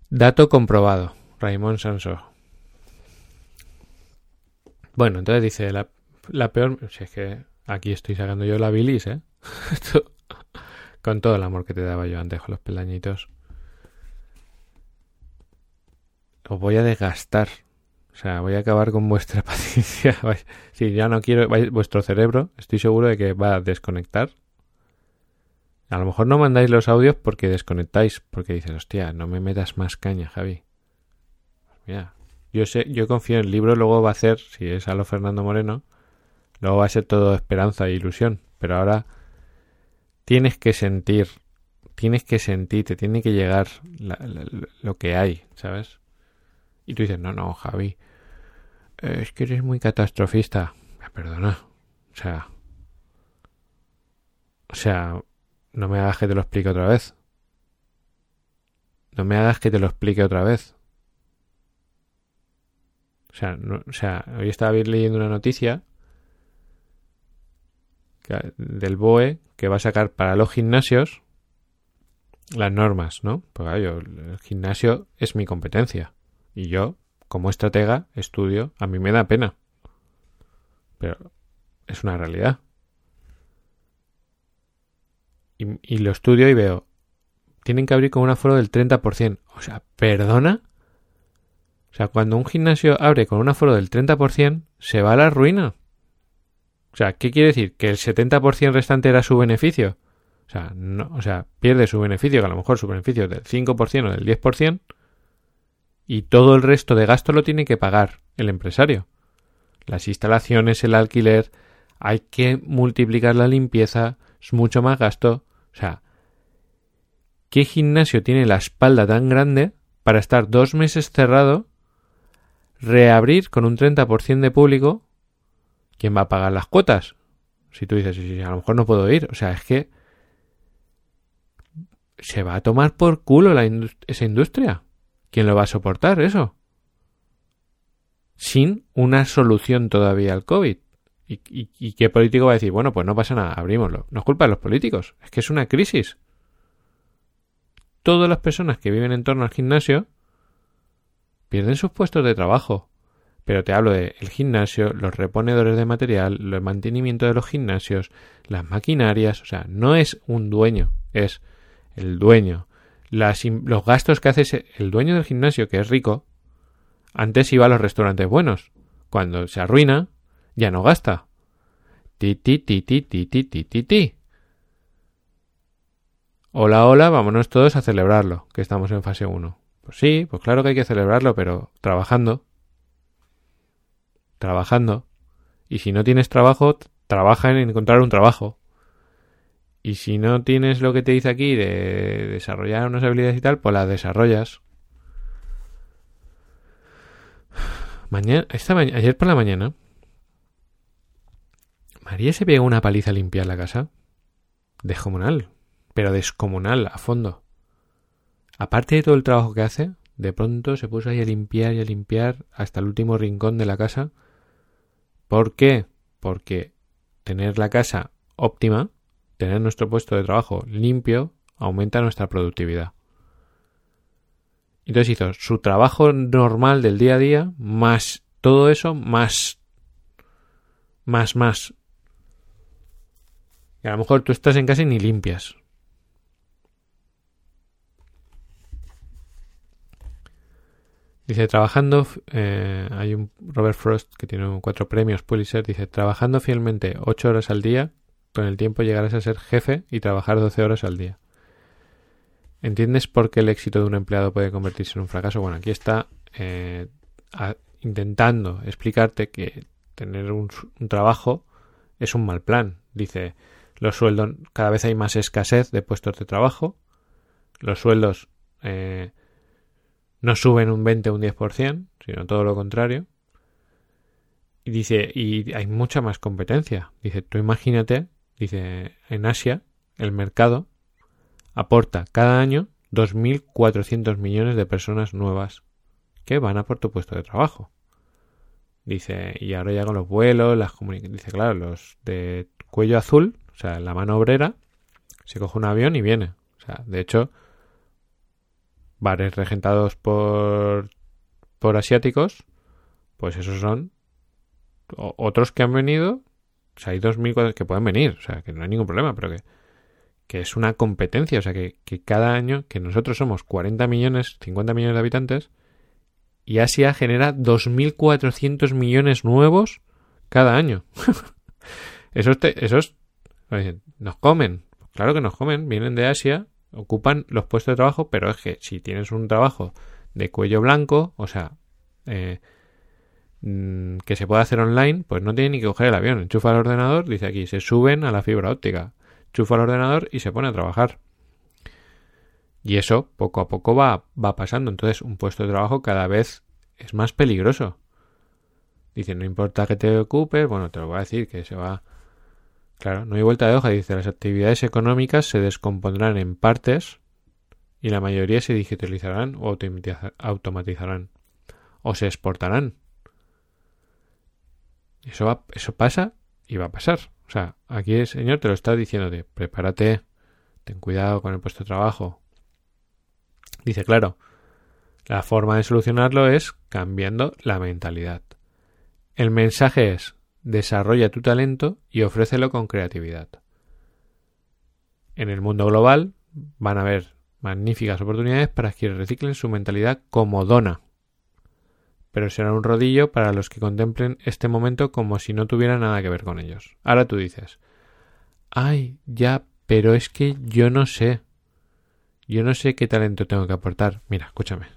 Dato comprobado, Raymond Sanso. Bueno, entonces dice, la, la peor... Si es que aquí estoy sacando yo la bilis, ¿eh? Con todo el amor que te daba yo antes con los peldañitos. Os voy a desgastar. O sea, voy a acabar con vuestra paciencia. si ya no quiero, vuestro cerebro, estoy seguro de que va a desconectar. A lo mejor no mandáis los audios porque desconectáis, porque dices, hostia, no me metas más caña, Javi. mira, yo sé, yo confío en el libro, luego va a ser, si es a lo Fernando Moreno, luego va a ser todo esperanza e ilusión. Pero ahora tienes que sentir, tienes que sentir, te tiene que llegar lo que hay, ¿sabes? Y tú dices, no, no, Javi, eh, es que eres muy catastrofista. Me perdona. O sea, o sea, no me hagas que te lo explique otra vez. No me hagas que te lo explique otra vez. O sea, o sea, hoy estaba leyendo una noticia del BOE que va a sacar para los gimnasios las normas, ¿no? Porque yo, el gimnasio es mi competencia. Y yo, como estratega, estudio, a mí me da pena. Pero es una realidad. Y, y lo estudio y veo, tienen que abrir con un aforo del 30%. O sea, ¿perdona? O sea, cuando un gimnasio abre con un aforo del 30%, se va a la ruina. O sea, ¿qué quiere decir? ¿Que el 70% restante era su beneficio? O sea, no, o sea, pierde su beneficio, que a lo mejor su beneficio es del 5% o del 10%, y todo el resto de gasto lo tiene que pagar el empresario. Las instalaciones, el alquiler, hay que multiplicar la limpieza, es mucho más gasto. O sea, ¿qué gimnasio tiene la espalda tan grande para estar dos meses cerrado, reabrir con un 30% de público ¿quién va a pagar las cuotas? Si tú dices, a lo mejor no puedo ir. O sea, es que se va a tomar por culo esa industria. ¿Quién lo va a soportar eso? Sin una solución todavía al COVID. ¿Y, qué político va a decir, bueno, pues no pasa nada, abrímoslo? No es culpa de los políticos, es que es una crisis. Todas las personas que viven en torno al gimnasio pierden sus puestos de trabajo. Pero te hablo de el gimnasio, los reponedores de material, el mantenimiento de los gimnasios, las maquinarias, o sea, no es un dueño, es el dueño. Los gastos que hace el dueño del gimnasio, que es rico, antes iba a los restaurantes buenos. Cuando se arruina, ya no gasta. Ti, ti, ti, ti, ti, ti, ti, ti, ti. Hola, hola, vámonos todos a celebrarlo, que estamos en fase 1. Pues sí, pues claro que hay que celebrarlo, pero trabajando. Trabajando. Y si no tienes trabajo, trabaja en encontrar un trabajo. Y si no tienes lo que te dice aquí de desarrollar unas habilidades y tal, pues las desarrollas. Mañana, esta ayer por la mañana, María se pegó una paliza a limpiar la casa. Descomunal. Pero descomunal, a fondo. Aparte de todo el trabajo que hace, de pronto se puso ahí a limpiar y a limpiar hasta el último rincón de la casa. ¿Por qué? Porque tener la casa óptima, tener nuestro puesto de trabajo limpio, aumenta nuestra productividad. Entonces hizo su trabajo normal del día a día, más todo eso, más, más, más. Y a lo mejor tú estás en casa y ni limpias. Dice, trabajando, eh, hay un Robert Frost que tiene cuatro premios Pulitzer, dice, trabajando fielmente ocho horas al día, con el tiempo llegarás a ser jefe y trabajar doce horas al día. ¿Entiendes por qué el éxito de un empleado puede convertirse en un fracaso? Bueno, aquí está eh, intentando explicarte que tener un, trabajo es un mal plan. Dice, los sueldos, cada vez hay más escasez de puestos de trabajo, los sueldos eh, no suben un 20 o un 10%, sino todo lo contrario. Y dice, y hay mucha más competencia. Dice, tú imagínate, dice, en Asia, el mercado aporta cada año 2.400 millones de personas nuevas que van a por tu puesto de trabajo. Dice, y ahora ya con los vuelos, las comunicaciones. Dice, claro, los de cuello azul, o sea, la mano obrera, se coge un avión y viene. O sea, de hecho, bares regentados por, por asiáticos, pues esos son otros que han venido. O sea, hay 2.000 que pueden venir, o sea, que no hay ningún problema, pero que que es una competencia, o sea, que, cada año, que nosotros somos 40 millones, 50 millones de habitantes, y Asia genera 2.400 millones nuevos cada año. esos, esos nos comen, claro que nos comen, vienen de Asia, ocupan los puestos de trabajo, pero es que si tienes un trabajo de cuello blanco, o sea, eh, mm, que se puede hacer online, pues no tiene ni que coger el avión, enchufa el ordenador, dice aquí, se suben a la fibra óptica chufa el ordenador y se pone a trabajar. Y eso poco a poco va, va pasando. Entonces un puesto de trabajo cada vez es más peligroso. Dice, no importa que te ocupes, bueno, te lo voy a decir, que se va... Claro, no hay vuelta de hoja. Dice, las actividades económicas se descompondrán en partes y la mayoría se digitalizarán o automatizarán o se exportarán. Eso, va, eso pasa y va a pasar. O sea, aquí el Señor te lo está diciendo de prepárate, ten cuidado con el puesto de trabajo. Dice, claro, la forma de solucionarlo es cambiando la mentalidad. El mensaje es desarrolla tu talento y ofrécelo con creatividad. En el mundo global van a haber magníficas oportunidades para que reciclen su mentalidad como dona pero será un rodillo para los que contemplen este momento como si no tuviera nada que ver con ellos. Ahora tú dices, ay, ya, pero es que yo no sé. Yo no sé qué talento tengo que aportar. Mira, escúchame.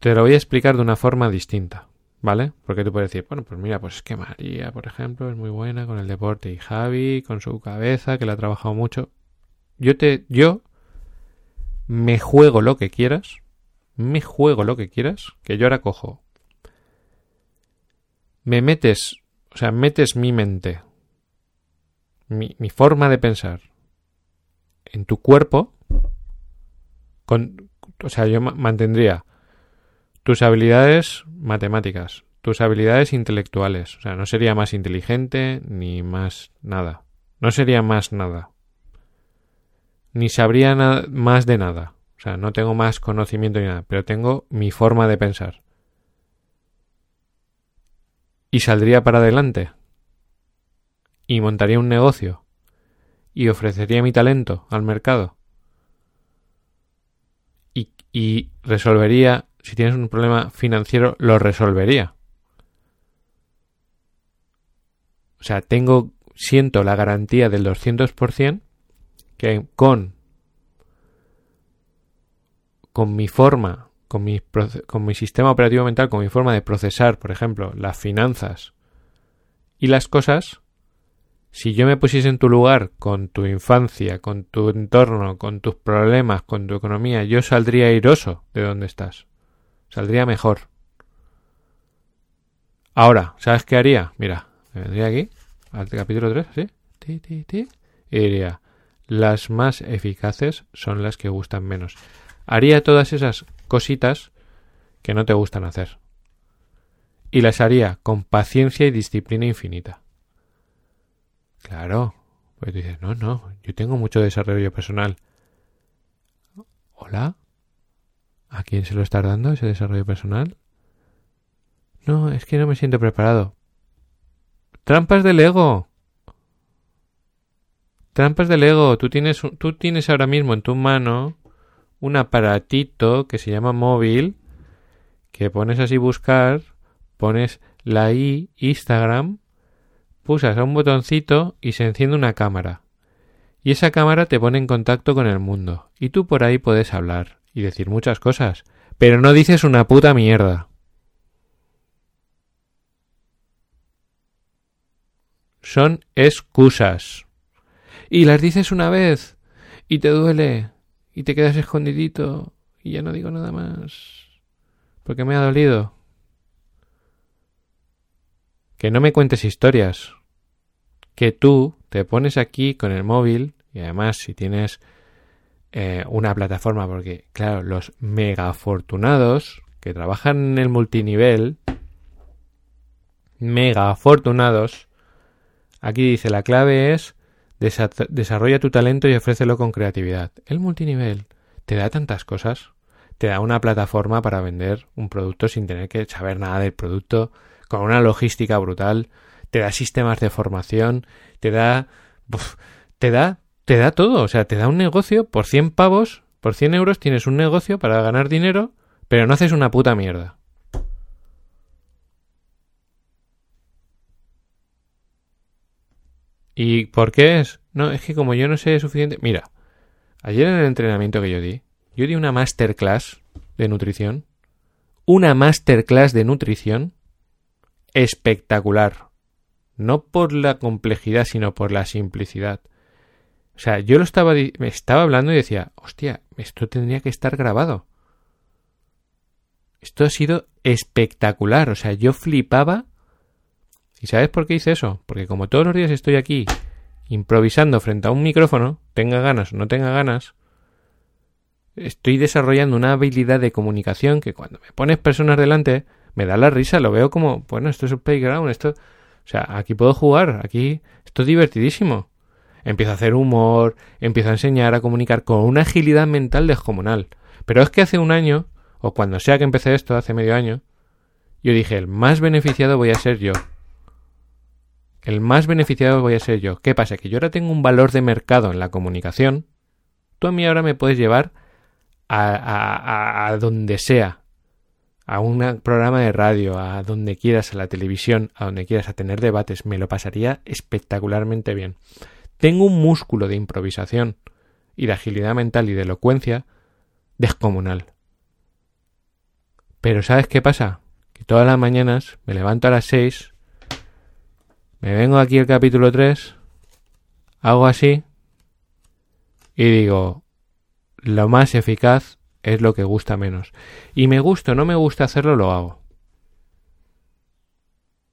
Te lo voy a explicar de una forma distinta, ¿vale? Porque tú puedes decir, bueno, pues mira, pues es que María, por ejemplo, es muy buena con el deporte y Javi con su cabeza, que la ha trabajado mucho. Yo te, yo me juego lo que quieras, me juego lo que quieras, que yo ahora cojo. Me metes, o sea, metes mi mente, mi, mi forma de pensar en tu cuerpo, con, o sea, yo mantendría tus habilidades matemáticas, tus habilidades intelectuales, o sea, no sería más inteligente ni más nada, no sería más nada, ni sabría más de nada. O sea, no tengo más conocimiento ni nada, pero tengo mi forma de pensar. Y saldría para adelante. Y montaría un negocio. Y ofrecería mi talento al mercado. Y, y resolvería, si tienes un problema financiero, lo resolvería. O sea, tengo, siento la garantía del 200% que con con mi forma, con mi, con mi sistema operativo mental, con mi forma de procesar, por ejemplo, las finanzas y las cosas, si yo me pusiese en tu lugar con tu infancia, con tu entorno, con tus problemas, con tu economía, yo saldría airoso de donde estás. Saldría mejor. Ahora, ¿sabes qué haría? Mira, me vendría aquí, al capítulo 3, ¿sí? Ti, ti, ti, y diría, las más eficaces son las que gustan menos haría todas esas cositas que no te gustan hacer. Y las haría con paciencia y disciplina infinita. Claro, pues dices, no, no, yo tengo mucho desarrollo personal. ¿Hola? ¿A quién se lo estás dando ese desarrollo personal? No, es que no me siento preparado. Trampas del ego. Trampas del ego. Tú tienes, tú tienes ahora mismo en tu mano un aparatito que se llama móvil, que pones así buscar, pones la i Instagram, pulsas a un botoncito y se enciende una cámara. Y esa cámara te pone en contacto con el mundo. Y tú por ahí puedes hablar y decir muchas cosas, pero no dices una puta mierda. Son excusas. Y las dices una vez y te duele y te quedas escondidito y ya no digo nada más porque me ha dolido. Que no me cuentes historias. Que tú te pones aquí con el móvil y además si tienes eh, una plataforma porque claro los mega afortunados que trabajan en el multinivel mega afortunados aquí dice la clave es desarrolla tu talento y ofrécelo con creatividad. El multinivel te da tantas cosas. Te da una plataforma para vender un producto sin tener que saber nada del producto, con una logística brutal. Te da sistemas de formación, te da... te da... Te da todo, o sea, te da un negocio por 100 pavos, por 100 euros tienes un negocio para ganar dinero, pero no haces una puta mierda. ¿Y por qué es? No, es que como yo no sé suficiente... Mira, ayer en el entrenamiento que yo di, yo di una masterclass de nutrición. Una masterclass de nutrición espectacular. No por la complejidad, sino por la simplicidad. O sea, yo lo estaba, me estaba hablando y decía, hostia, esto tendría que estar grabado. Esto ha sido espectacular. O sea, yo flipaba ¿Y sabes por qué hice eso? Porque como todos los días estoy aquí improvisando frente a un micrófono, tenga ganas o no tenga ganas, estoy desarrollando una habilidad de comunicación que cuando me pones personas delante me da la risa, lo veo como, bueno, esto es un playground, esto, o sea, aquí puedo jugar, aquí esto es divertidísimo. Empiezo a hacer humor, empiezo a enseñar a comunicar con una agilidad mental descomunal. Pero es que hace un año, o cuando sea que empecé esto, hace medio año, yo dije, el más beneficiado voy a ser yo el más beneficiado voy a ser yo. ¿Qué pasa? Que yo ahora tengo un valor de mercado en la comunicación. Tú a mí ahora me puedes llevar a, a, donde sea, a un programa de radio, a donde quieras, a la televisión, a donde quieras, a tener debates. Me lo pasaría espectacularmente bien. Tengo un músculo de improvisación y de agilidad mental y de elocuencia descomunal. Pero ¿sabes qué pasa? Que todas las mañanas me levanto a las seis me vengo aquí el capítulo 3, hago así y digo, lo más eficaz es lo que gusta menos. Y me gusta o no me gusta hacerlo, lo hago.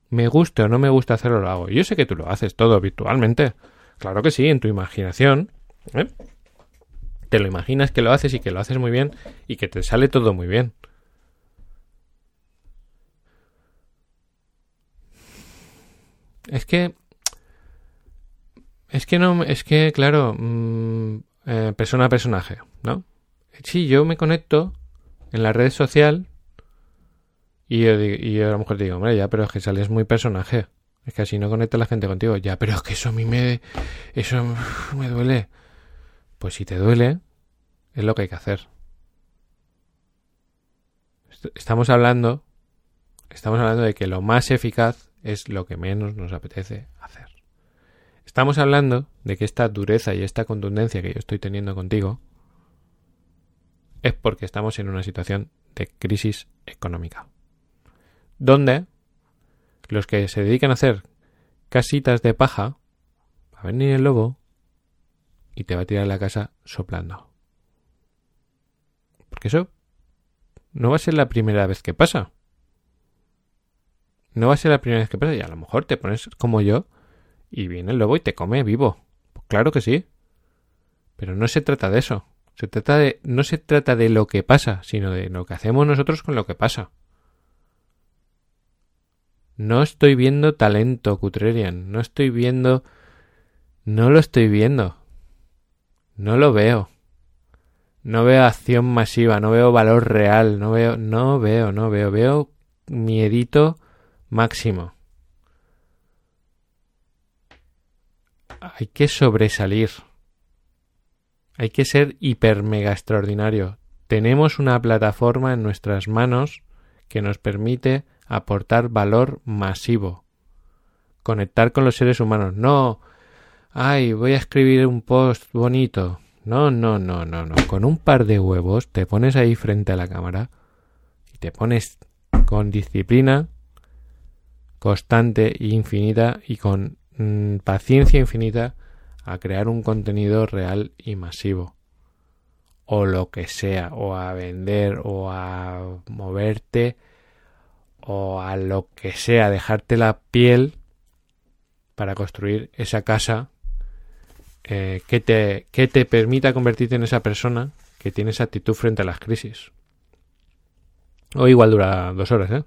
Me gusta o no me gusta hacerlo, lo hago. Yo sé que tú lo haces todo virtualmente. Claro que sí, en tu imaginación. ¿eh? Te lo imaginas que lo haces y que lo haces muy bien y que te sale todo muy bien. Es que. Es que no. Es que, claro. Mm, eh, persona a personaje, ¿no? Sí, yo me conecto en la red social. Y yo, y a lo mejor te digo, hombre, ya, pero es que sales muy personaje. Es que así no conecta la gente contigo. Ya, pero es que eso a mí me. Eso me duele. Pues si te duele, es lo que hay que hacer. Estamos hablando. Estamos hablando de que lo más eficaz es lo que menos nos apetece hacer. Estamos hablando de que esta dureza y esta contundencia que yo estoy teniendo contigo es porque estamos en una situación de crisis económica. Donde los que se dedican a hacer casitas de paja, va a venir el lobo y te va a tirar la casa soplando. Porque eso no va a ser la primera vez que pasa. No va a ser la primera vez que pasa y a lo mejor te pones como yo y viene el lobo y te come vivo. Pues claro que sí. Pero no se trata de eso. Se trata de, no se trata de lo que pasa, sino de lo que hacemos nosotros con lo que pasa. No estoy viendo talento, Cutrerian. No estoy viendo. No lo estoy viendo. No lo veo. No veo acción masiva, no veo valor real, no veo, no veo, no veo, veo miedito máximo. Hay que sobresalir. Hay que ser hiper mega extraordinario. Tenemos una plataforma en nuestras manos que nos permite aportar valor masivo. Conectar con los seres humanos. No, ay, voy a escribir un post bonito. No, no, no, no, no. Con un par de huevos te pones ahí frente a la cámara y te pones con disciplina constante e infinita y con mm, paciencia infinita a crear un contenido real y masivo. O lo que sea, o a vender, o a moverte, o a lo que sea, dejarte la piel para construir esa casa eh, que, te, que te permita convertirte en esa persona que tiene esa actitud frente a las crisis. O igual dura dos horas, ¿eh?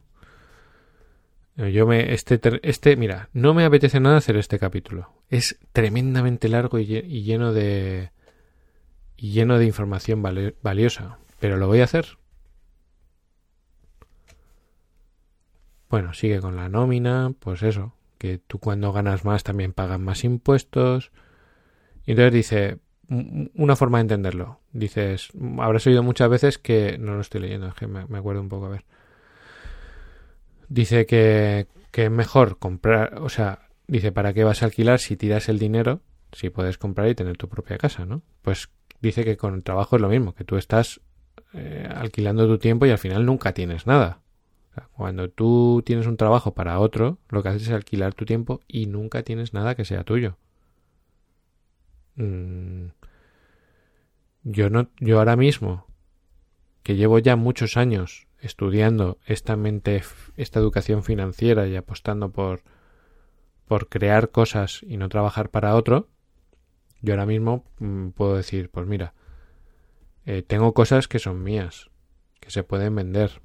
Yo me, este, este, mira, no me apetece nada hacer este capítulo. Es tremendamente largo y, lleno de, y lleno de información valiosa, pero lo voy a hacer. Bueno, sigue con la nómina, pues eso, que tú cuando ganas más también pagas más impuestos. Y entonces dice, una forma de entenderlo. Dices, habrás oído muchas veces que, no lo estoy leyendo, es que me, acuerdo un poco, a ver dice que, que es mejor comprar, o sea, dice, ¿para qué vas a alquilar si tiras el dinero? Si puedes comprar y tener tu propia casa, ¿no? Pues dice que con el trabajo es lo mismo, que tú estás eh, alquilando tu tiempo y al final nunca tienes nada. Cuando tú tienes un trabajo para otro, lo que haces es alquilar tu tiempo y nunca tienes nada que sea tuyo. Mm, yo no, yo ahora mismo, que llevo ya muchos años estudiando esta mente, esta educación financiera y apostando por, por crear cosas y no trabajar para otro, yo ahora mismo mm, puedo decir, pues mira, eh, tengo cosas que son mías, que se pueden vender,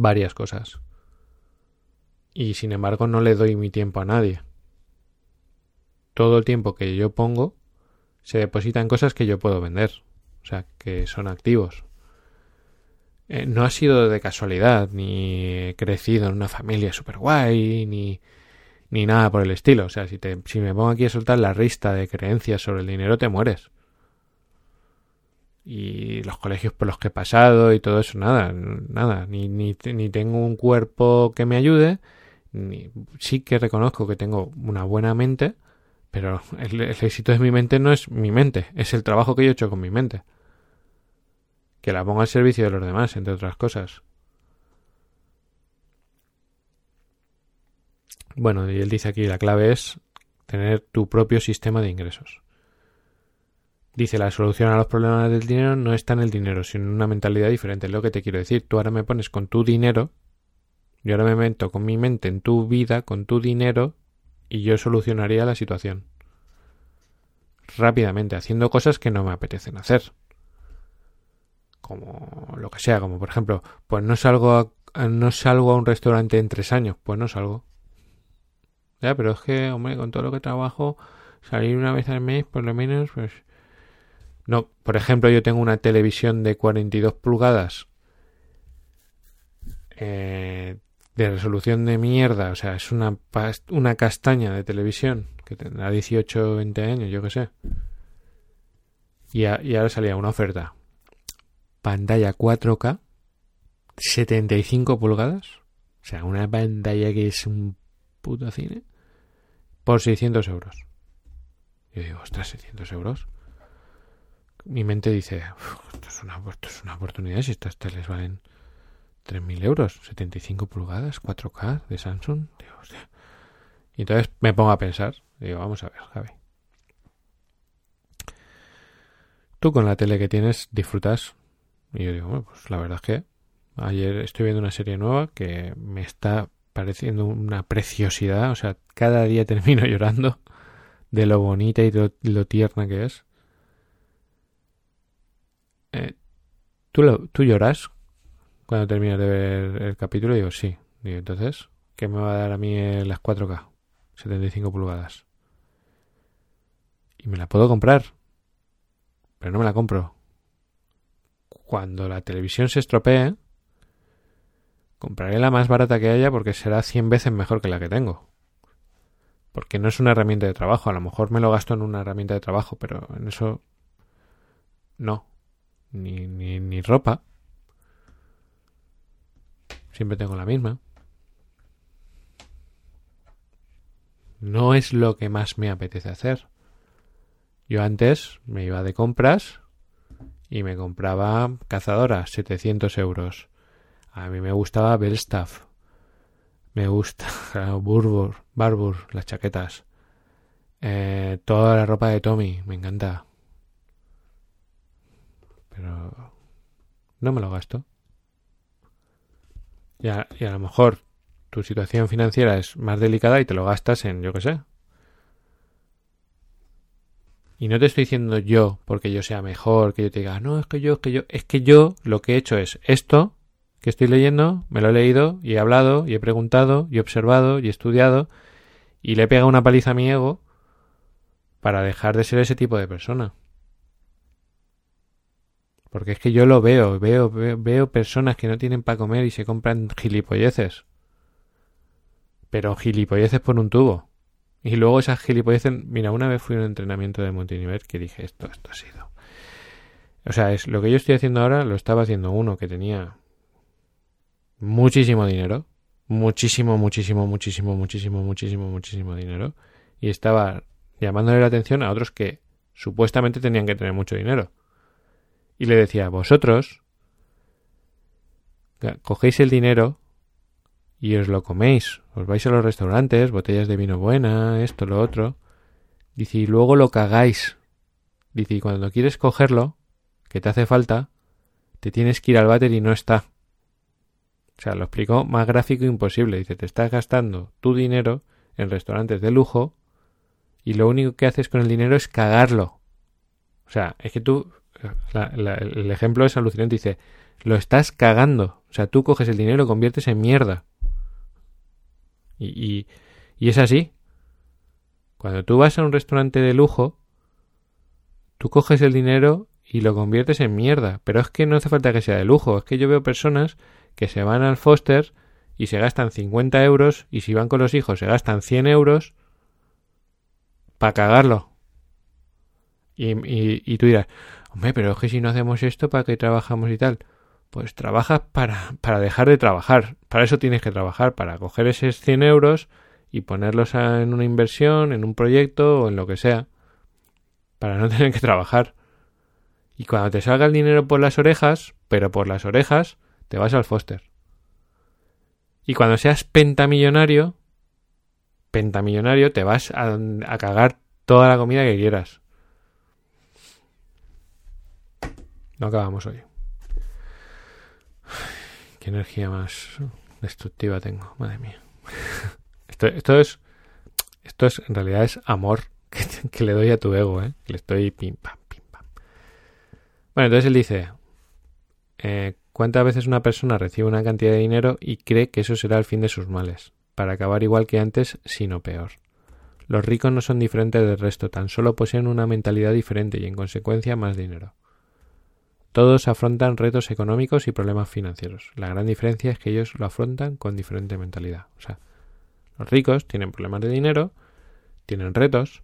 varias cosas. Y sin embargo no le doy mi tiempo a nadie. Todo el tiempo que yo pongo se deposita en cosas que yo puedo vender, o sea, que son activos. Eh, no ha sido de casualidad, ni he crecido en una familia super guay, ni, ni nada por el estilo. O sea, si, te, si me pongo aquí a soltar la rista de creencias sobre el dinero, te mueres. Y los colegios por los que he pasado y todo eso, nada, nada. Ni, ni, ni tengo un cuerpo que me ayude, ni, sí que reconozco que tengo una buena mente, pero el éxito de mi mente no es mi mente, es el trabajo que yo he hecho con mi mente que la ponga al servicio de los demás, entre otras cosas. Bueno, y él dice aquí la clave es tener tu propio sistema de ingresos. Dice, la solución a los problemas del dinero no está en el dinero, sino en una mentalidad diferente. Lo que te quiero decir. Tú ahora me pones con tu dinero, yo ahora me meto con mi mente en tu vida, con tu dinero, y yo solucionaría la situación. Rápidamente, haciendo cosas que no me apetecen hacer como lo que sea, como por ejemplo, pues no salgo a, no salgo a un restaurante en tres años, pues no salgo. Ya, pero es que, hombre, con todo lo que trabajo, salir una vez al mes, por lo menos, pues... No, por ejemplo, yo tengo una televisión de 42 pulgadas eh, de resolución de mierda, o sea, es una, una castaña de televisión que tendrá 18 o 20 años, yo qué sé. Y, y ahora salía una oferta pantalla 4K, 75 pulgadas, o sea, una pantalla que es un puto cine, por 600 euros. Yo digo, ostras, 600 euros. Mi mente dice, esto es, una, esto es una oportunidad si estas teles valen 3.000 euros, 75 pulgadas, 4K de Samsung. Digo, hostia. Y entonces me pongo a pensar, digo, vamos a ver, Javi. Tú con la tele que tienes disfrutas. Y yo digo, bueno, pues la verdad es que ayer estoy viendo una serie nueva que me está pareciendo una preciosidad. O sea, cada día termino llorando de lo bonita y de lo, tierna que es. Eh, ¿tú, ¿Tú lloras cuando terminas de ver el capítulo? Digo, sí. Digo, entonces, ¿qué me va a dar a mí las 4K? 75 pulgadas. Y me la puedo comprar. Pero no me la compro. Cuando la televisión se estropee, compraré la más barata que haya porque será 100 veces mejor que la que tengo. Porque no es una herramienta de trabajo. A lo mejor me lo gasto en una herramienta de trabajo, pero en eso no. Ni, ni, ni ropa. Siempre tengo la misma. No es lo que más me apetece hacer. Yo antes me iba de compras y me compraba cazadora, 700 euros. A mí me gustaba Belstaff. Me gusta Burbur, Barbur, las chaquetas. Eh, toda la ropa de Tommy, me encanta. Pero no me lo gasto. Y a, lo mejor tu situación financiera es más delicada y te lo gastas en, yo qué sé, y no te estoy diciendo yo porque yo sea mejor, que yo te diga, no, es que yo, es que yo, es que yo lo que he hecho es esto que estoy leyendo, me lo he leído y he hablado y he preguntado y he observado y he estudiado y le he pegado una paliza a mi ego para dejar de ser ese tipo de persona. Porque es que yo lo veo, veo, veo, veo personas que no tienen para comer y se compran gilipolleces. Pero gilipolleces por un tubo. Y luego esas gilipolleces, mira, una vez fui a un entrenamiento de multinivel que dije, esto, esto ha sido. O sea, es lo que yo estoy haciendo ahora lo estaba haciendo uno que tenía muchísimo dinero, muchísimo, muchísimo, muchísimo, muchísimo, muchísimo, muchísimo dinero y estaba llamándole la atención a otros que supuestamente tenían que tener mucho dinero. Y le decía, vosotros cogéis el dinero y os lo coméis. Os vais a los restaurantes, botellas de vino buena, esto, lo otro. Dice, y luego lo cagáis. Dice, y cuando quieres cogerlo, que te hace falta, te tienes que ir al váter y no está. O sea, lo explicó más gráfico imposible. Dice, te estás gastando tu dinero en restaurantes de lujo y lo único que haces con el dinero es cagarlo. O sea, es que tú, el ejemplo es alucinante. Dice, lo estás cagando. O sea, tú coges el dinero y lo conviertes en mierda. Y, y, es así. Cuando tú vas a un restaurante de lujo, tú coges el dinero y lo conviertes en mierda. Pero es que no hace falta que sea de lujo. Es que yo veo personas que se van al Foster y se gastan 50 euros y si van con los hijos se gastan 100 euros para cagarlo. Y, tú dirás, hombre, pero es que si no hacemos esto, ¿para qué trabajamos y tal? pues trabajas para, para dejar de trabajar. Para eso tienes que trabajar, para coger esos 100 euros y ponerlos en una inversión, en un proyecto o en lo que sea, para no tener que trabajar. Y cuando te salga el dinero por las orejas, pero por las orejas, te vas al Foster. Y cuando seas pentamillonario, pentamillonario, te vas a, a cagar toda la comida que quieras. No acabamos hoy. Qué energía más destructiva tengo, madre mía. Esto, es. Esto es, en realidad es amor que, le doy a tu ego, ¿eh? Le estoy pim pam, pim pam. Bueno, entonces él dice. Eh, ¿Cuántas veces una persona recibe una cantidad de dinero y cree que eso será el fin de sus males? Para acabar igual que antes, sino peor. Los ricos no son diferentes del resto, tan solo poseen una mentalidad diferente y en consecuencia más dinero. Todos afrontan retos económicos y problemas financieros. La gran diferencia es que ellos lo afrontan con diferente mentalidad. O sea, los ricos tienen problemas de dinero, tienen retos,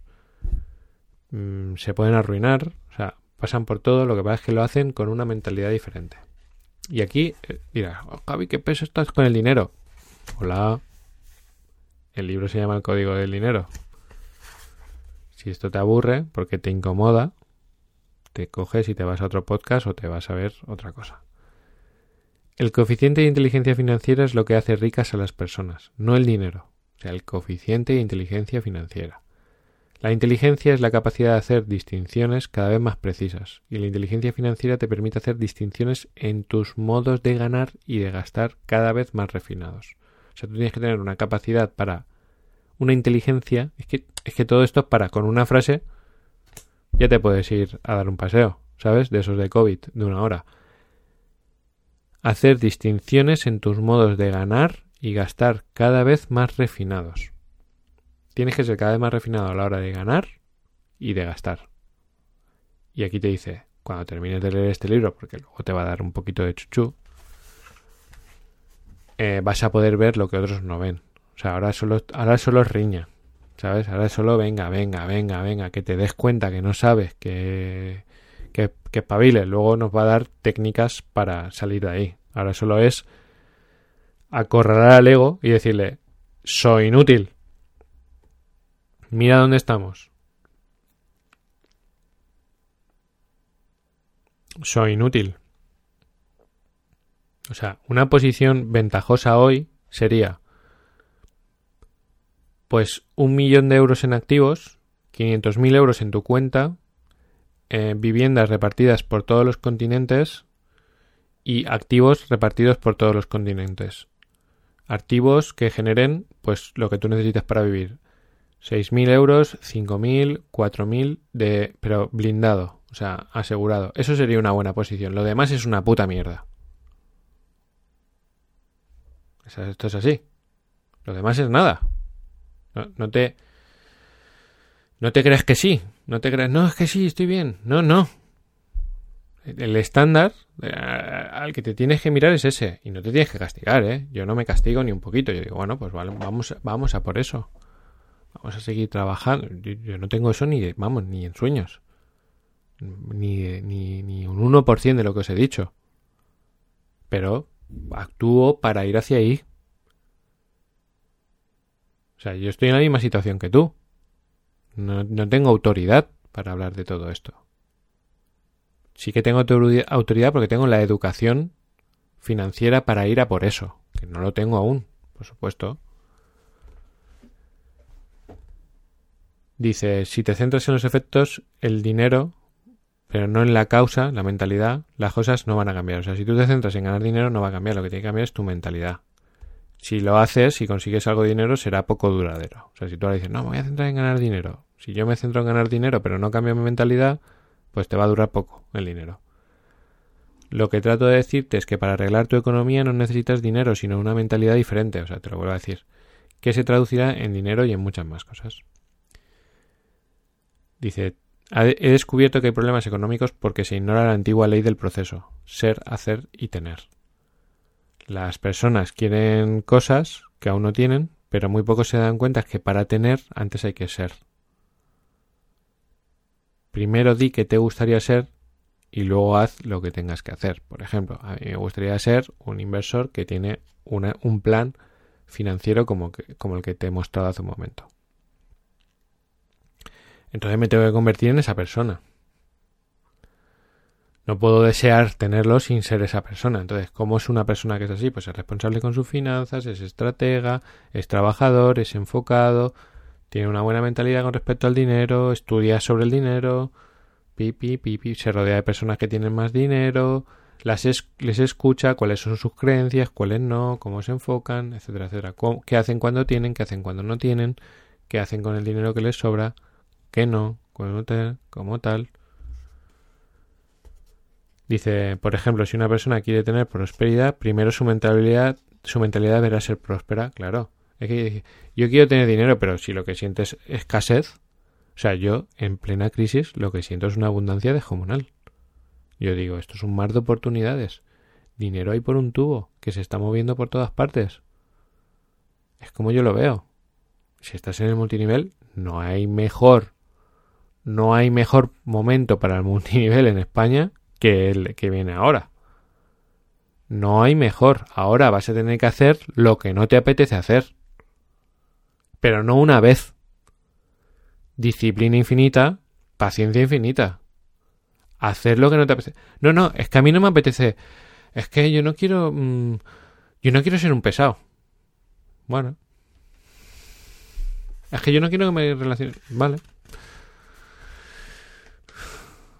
mm, se pueden arruinar, o sea, pasan por todo, lo que pasa es que lo hacen con una mentalidad diferente. Y aquí eh, dirás, oh, Javi, ¿qué peso estás con el dinero? Hola. El libro se llama El Código del Dinero. Si esto te aburre porque te incomoda, te coges y te vas a otro podcast o te vas a ver otra cosa. El coeficiente de inteligencia financiera es lo que hace ricas a las personas, no el dinero. O sea, el coeficiente de inteligencia financiera. La inteligencia es la capacidad de hacer distinciones cada vez más precisas, y la inteligencia financiera te permite hacer distinciones en tus modos de ganar y de gastar cada vez más refinados. O sea, tú tienes que tener una capacidad para una inteligencia, es que, es que todo esto es para, con una frase, ya te puedes ir a dar un paseo, ¿sabes? De esos de COVID, de una hora. Hacer distinciones en tus modos de ganar y gastar cada vez más refinados. Tienes que ser cada vez más refinado a la hora de ganar y de gastar. Y aquí te dice, cuando termines de leer este libro, porque luego te va a dar un poquito de chuchu, eh, vas a poder ver lo que otros no ven. O sea, ahora solo, ahora solo riña. ¿Sabes? Ahora solo venga, venga, venga, venga, que te des cuenta que no sabes, que, que, que espabiles. Luego nos va a dar técnicas para salir de ahí. Ahora solo es acorralar al ego y decirle, soy inútil, Mira dónde estamos. Soy inútil. O sea, una posición ventajosa hoy sería pues un millón de euros en activos, 500.000 euros en tu cuenta, eh, viviendas repartidas por todos los continentes y activos repartidos por todos los continentes. Activos que generen pues lo que tú necesitas para vivir. 6.000 euros, 5.000, 4.000 de... pero blindado, o sea, asegurado. Eso sería una buena posición. Lo demás es una puta mierda. Esto es así. Lo demás es nada. No, te... No te creas que sí. No te creas, no, es que sí, estoy bien. No, no. El estándar eh, al que te tienes que mirar es ese. Y no te tienes que castigar, ¿eh? Yo no me castigo ni un poquito. Yo digo, bueno, pues vale, vamos, vamos a por eso. Vamos a seguir trabajando. Yo, no tengo eso ni, vamos, ni en sueños. Ni, ni, ni un 1% de lo que os he dicho. Pero actúo para ir hacia ahí. O sea, yo estoy en la misma situación que tú. No, no tengo autoridad para hablar de todo esto. Sí que tengo autoridad porque tengo la educación financiera para ir a por eso, que no lo tengo aún, por supuesto. Dice, si te centras en los efectos, el dinero, pero no en la causa, la mentalidad, las cosas no van a cambiar. O sea, si tú te centras en ganar dinero, no va a cambiar. Lo que tiene que cambiar es tu mentalidad. Si lo haces, si consigues algo de dinero, será poco duradero. O sea, si tú ahora dices, no, me voy a centrar en ganar dinero. Si yo me centro en ganar dinero, pero no cambio mi mentalidad, pues te va a durar poco el dinero. Lo que trato de decirte es que para arreglar tu economía no necesitas dinero, sino una mentalidad diferente. O sea, te lo vuelvo a decir. Que se traducirá en dinero y en muchas más cosas. Dice, he descubierto que hay problemas económicos porque se ignora la antigua ley del proceso, ser, hacer y tener. Las personas quieren cosas que aún no tienen, pero muy pocos se dan cuenta que para tener antes hay que ser. Primero di que te gustaría ser y luego haz lo que tengas que hacer. Por ejemplo, a mí me gustaría ser un inversor que tiene un plan financiero como, como el que te he mostrado hace un momento. Entonces me tengo que convertir en esa persona. No puedo desear tenerlo sin ser esa persona. Entonces, ¿cómo es una persona que es así? Pues es responsable con sus finanzas, es estratega, es trabajador, es enfocado, tiene una buena mentalidad con respecto al dinero, estudia sobre el dinero, pipi, pipi, se rodea de personas que tienen más dinero, las les escucha cuáles son sus creencias, cuáles no, cómo se enfocan, etcétera, etcétera. qué hacen cuando tienen, qué hacen cuando no tienen, qué hacen con el dinero que les sobra que no, como tal. Dice, por ejemplo, si una persona quiere tener prosperidad, primero su mentalidad, su mentalidad deberá ser próspera, claro. Es que yo quiero tener dinero, pero si lo que sientes es escasez, o sea, yo en plena crisis lo que siento es una abundancia descomunal. Yo digo, esto es un mar de oportunidades. Dinero hay por un tubo, que se está moviendo por todas partes. Es como yo lo veo. Si estás en el multinivel, no hay mejor no hay mejor momento para el multinivel en España que el que viene ahora. No hay mejor. Ahora vas a tener que hacer lo que no te apetece hacer. Pero no una vez. disciplina infinita, paciencia infinita. Hacer lo que no te apetece. No, no, es que a mí no me apetece. Es que yo no quiero. Mm, yo no quiero ser un pesado. Bueno. Es que yo no quiero que me relacione. Vale.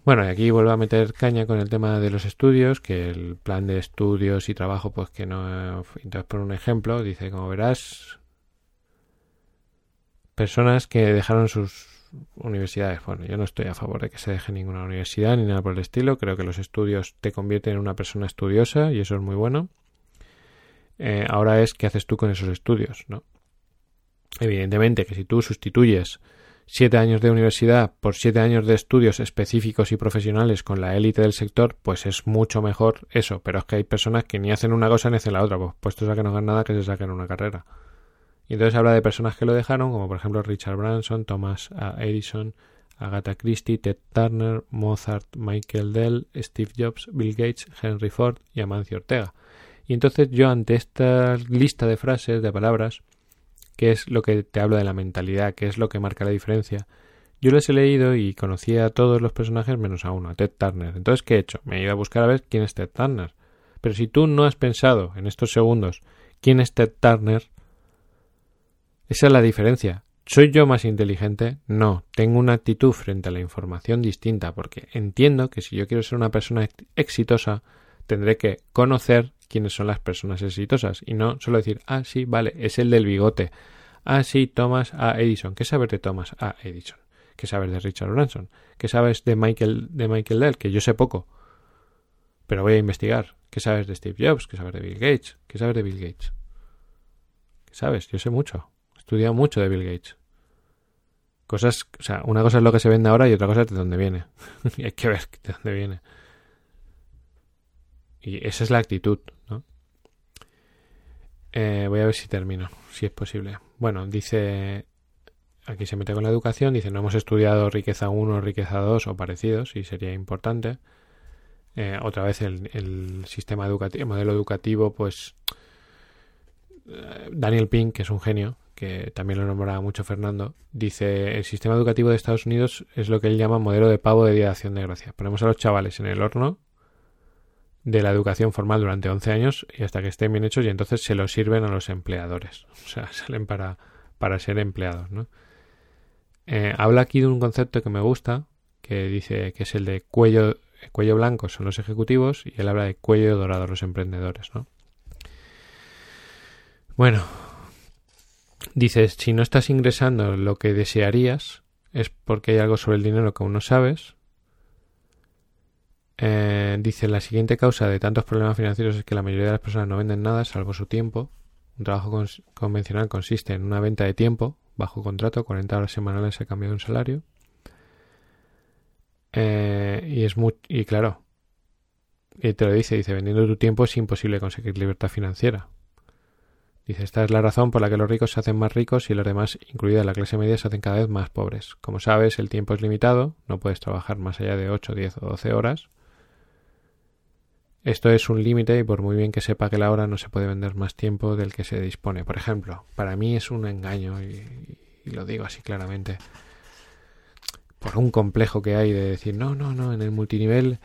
Bueno, y aquí vuelvo a meter caña con el tema de los estudios, que el plan de estudios y trabajo, pues que no... Entonces, por un ejemplo, dice, como verás, personas que dejaron sus universidades. Bueno, yo no estoy a favor de que se deje ninguna universidad ni nada por el estilo. Creo que los estudios te convierten en una persona estudiosa y eso es muy bueno. Eh, ahora es qué haces tú con esos estudios, ¿no? Evidentemente que si tú sustituyes siete años de universidad por siete años de estudios específicos y profesionales con la élite del sector, pues es mucho mejor eso. Pero es que hay personas que ni hacen una cosa ni hacen la otra, pues puestos a que no hagan nada que se saquen una carrera. Y entonces habla de personas que lo dejaron, como por ejemplo Richard Branson, Thomas Edison, Agatha Christie, Ted Turner, Mozart, Michael Dell, Steve Jobs, Bill Gates, Henry Ford y Amancio Ortega. Y entonces yo ante esta lista de frases, de palabras, qué es lo que te hablo de la mentalidad, qué es lo que marca la diferencia. Yo les he leído y conocía a todos los personajes menos a uno, a Ted Turner. Entonces, ¿qué he hecho? Me he ido a buscar a ver quién es Ted Turner. Pero si tú no has pensado en estos segundos quién es Ted Turner, esa es la diferencia. ¿Soy yo más inteligente? No, tengo una actitud frente a la información distinta porque entiendo que si yo quiero ser una persona exitosa, tendré que conocer quiénes son las personas exitosas y no solo decir, ah, sí, vale, es el del bigote. Ah, sí, Thomas A. Edison. ¿Qué sabes de Thomas A. Edison? ¿Qué sabes de Richard Branson? ¿Qué sabes de Michael, de Michael Dell? Que yo sé poco. Pero voy a investigar. ¿Qué sabes de Steve Jobs? ¿Qué sabes de Bill Gates? ¿Qué sabes de Bill Gates? ¿Qué sabes? Yo sé mucho. He estudiado mucho de Bill Gates. Cosas, o sea, una cosa es lo que se vende ahora y otra cosa es de dónde viene. y hay que ver de dónde viene. Y esa es la actitud. Eh, voy a ver si termino, si es posible. Bueno, dice, aquí se mete con la educación, dice, no hemos estudiado riqueza 1, riqueza 2 o parecidos, y sería importante. Eh, otra vez el, sistema educativo, el modelo educativo, pues eh, Daniel Pink, que es un genio, que también lo nombraba mucho Fernando, dice, el sistema educativo de Estados Unidos es lo que él llama modelo de pavo de Día de Acción de Gracia. Ponemos a los chavales en el horno de la educación formal durante 11 años y hasta que estén bien hechos y entonces se los sirven a los empleadores. O sea, salen para, para ser empleados, ¿no? Eh, habla aquí de un concepto que me gusta, que dice que es el de cuello, cuello blanco son los ejecutivos y él habla de cuello dorado los emprendedores, ¿no? Bueno, dices, si no estás ingresando lo que desearías, es porque hay algo sobre el dinero que aún no sabes, eh, dice, la siguiente causa de tantos problemas financieros es que la mayoría de las personas no venden nada salvo su tiempo. Un trabajo convencional consiste en una venta de tiempo, bajo contrato, 40 horas semanales a cambio de un salario. Eh, y es muy, y claro, y te lo dice, dice, vendiendo tu tiempo es imposible conseguir libertad financiera. Dice, esta es la razón por la que los ricos se hacen más ricos y los demás, incluida la clase media, se hacen cada vez más pobres. Como sabes, el tiempo es limitado, no puedes trabajar más allá de 8, 10 o 12 horas. Esto es un límite y por muy bien que sepa que la hora no se puede vender más tiempo del que se dispone. Por ejemplo, para mí es un engaño y, lo digo así claramente. Por un complejo que hay de decir, no, no, no, en el multinivel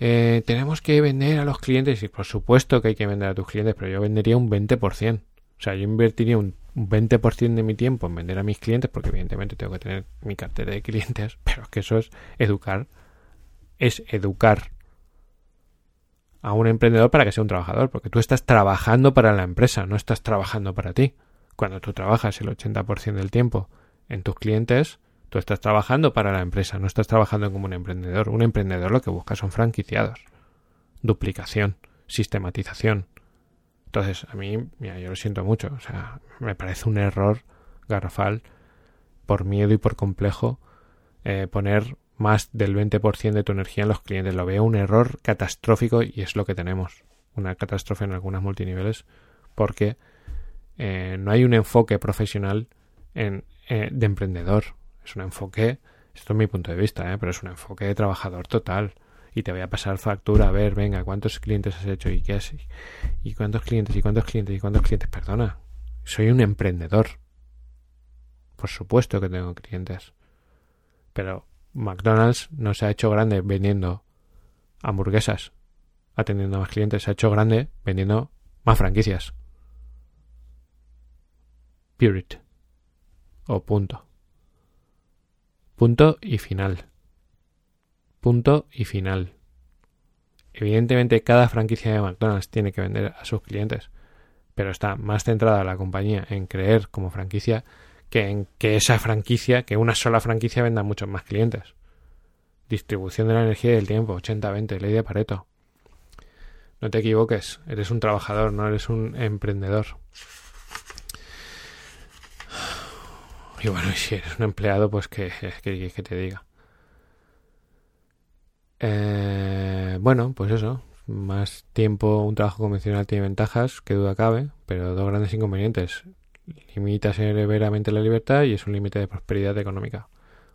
eh, tenemos que vender a los clientes. Y por supuesto que hay que vender a tus clientes, pero yo vendería un 20%. O sea, yo invertiría un, un 20% de mi tiempo en vender a mis clientes, porque evidentemente tengo que tener mi cartera de clientes, pero es que eso es educar. Es educar a un emprendedor para que sea un trabajador, porque tú estás trabajando para la empresa, no estás trabajando para ti. Cuando tú trabajas el 80% del tiempo en tus clientes, tú estás trabajando para la empresa, no estás trabajando como un emprendedor. Un emprendedor lo que busca son franquiciados, duplicación, sistematización. Entonces, a mí, yo lo siento mucho, o sea, me parece un error garrafal por miedo y por complejo eh, poner más del 20% de tu energía en los clientes. Lo veo un error catastrófico y es lo que tenemos. Una catástrofe en algunas multiniveles porque eh, no hay un enfoque profesional en, eh, de emprendedor. Es un enfoque, esto es mi punto de vista, eh, pero es un enfoque de trabajador total. Y te voy a pasar factura, a ver, venga, ¿cuántos clientes has hecho? ¿Y qué es? ¿Y cuántos clientes? ¿Y cuántos clientes? ¿Y cuántos clientes? Perdona, soy un emprendedor. Por supuesto que tengo clientes Pero McDonald's no se ha hecho grande vendiendo hamburguesas, atendiendo a más clientes, se ha hecho grande vendiendo más franquicias. Period. O punto. Punto y final. Punto y final. Evidentemente cada franquicia de McDonald's tiene que vender a sus clientes, pero está más centrada la compañía en creer como franquicia que que esa franquicia, que una sola franquicia venda muchos más clientes. Distribución de la energía y del tiempo, 80-20, ley de Pareto. No te equivoques, eres un trabajador, no eres un emprendedor. Y bueno, si eres un empleado, pues que, que, que te diga. Eh, bueno, pues eso. Más tiempo, un trabajo convencional tiene ventajas, que duda cabe, pero dos grandes inconvenientes. Limita severamente la libertad y es un límite de prosperidad económica.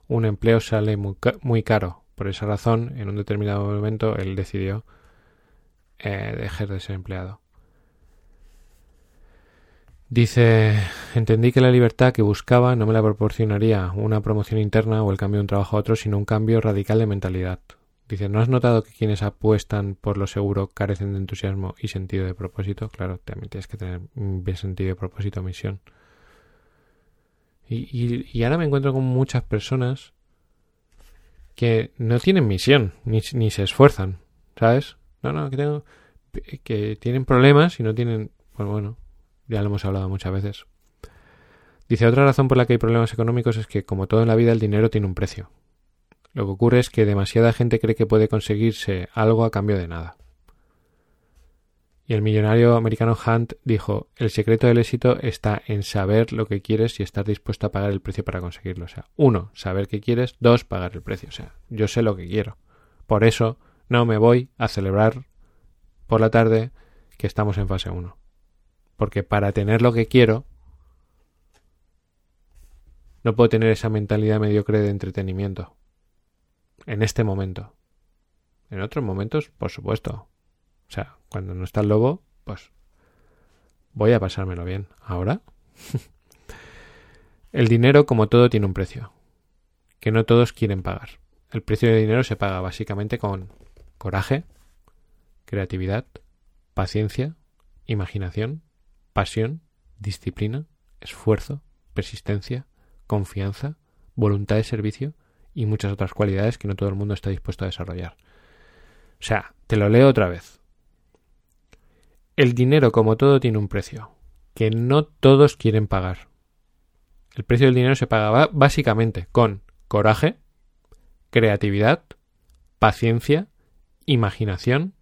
Un empleo sale muy, caro. Por esa razón, en un determinado momento, él decidió eh, dejar de ser empleado. Dice, entendí que la libertad que buscaba no me la proporcionaría una promoción interna o el cambio de un trabajo a otro, sino un cambio radical de mentalidad. Dice, ¿no has notado que quienes apuestan por lo seguro carecen de entusiasmo y sentido de propósito? Claro, también tienes que tener bien sentido de propósito, misión. Y, ahora me encuentro con muchas personas que no tienen misión, ni, ni se esfuerzan, ¿sabes? No, no, que tengo, que tienen problemas y no tienen, pues bueno, ya lo hemos hablado muchas veces. Dice, otra razón por la que hay problemas económicos es que, como todo en la vida, el dinero tiene un precio. Lo que ocurre es que demasiada gente cree que puede conseguirse algo a cambio de nada. Y el millonario americano Hunt dijo, el secreto del éxito está en saber lo que quieres y estar dispuesto a pagar el precio para conseguirlo. O sea, uno, saber qué quieres, dos, pagar el precio. O sea, yo sé lo que quiero. Por eso no me voy a celebrar por la tarde que estamos en fase 1. Porque para tener lo que quiero, no puedo tener esa mentalidad mediocre de entretenimiento en este momento. En otros momentos, por supuesto. O sea, cuando no está el lobo, pues voy a pasármelo bien. Ahora, el dinero, como todo, tiene un precio, que no todos quieren pagar. El precio del dinero se paga básicamente con coraje, creatividad, paciencia, imaginación, pasión, disciplina, esfuerzo, persistencia, confianza, voluntad de servicio y muchas otras cualidades que no todo el mundo está dispuesto a desarrollar. O sea, te lo leo otra vez. El dinero, como todo, tiene un precio, que no todos quieren pagar. El precio del dinero se paga básicamente con coraje, creatividad, paciencia, imaginación,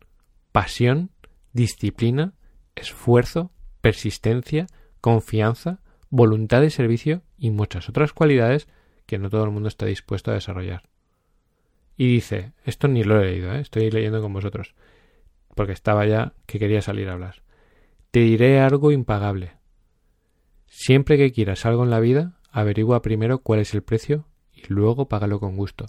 pasión, disciplina, esfuerzo, persistencia, confianza, voluntad de servicio y muchas otras cualidades que no todo el mundo está dispuesto a desarrollar. Y dice, esto ni lo he leído, ¿eh? estoy leyendo con vosotros, porque estaba ya que quería salir a hablar. Te diré algo impagable. Siempre que quieras algo en la vida, averigua primero cuál es el precio y luego págalo con gusto.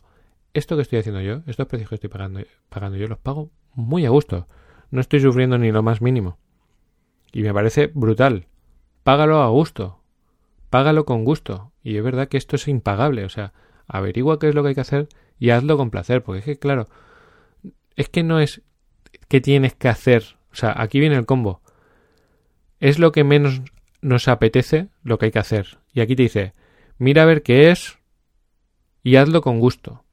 Esto que estoy haciendo yo, estos precios que estoy pagando, pagando yo, los pago muy a gusto. No estoy sufriendo ni lo más mínimo. Y me parece brutal. Págalo a gusto págalo con gusto. Y es verdad que esto es impagable. O sea, averigua qué es lo que hay que hacer y hazlo con placer. Porque es que, claro, es que no es que tienes que hacer. O sea, aquí viene el combo. Es lo que menos nos apetece lo que hay que hacer. Y aquí te dice, mira a ver qué es y hazlo con gusto.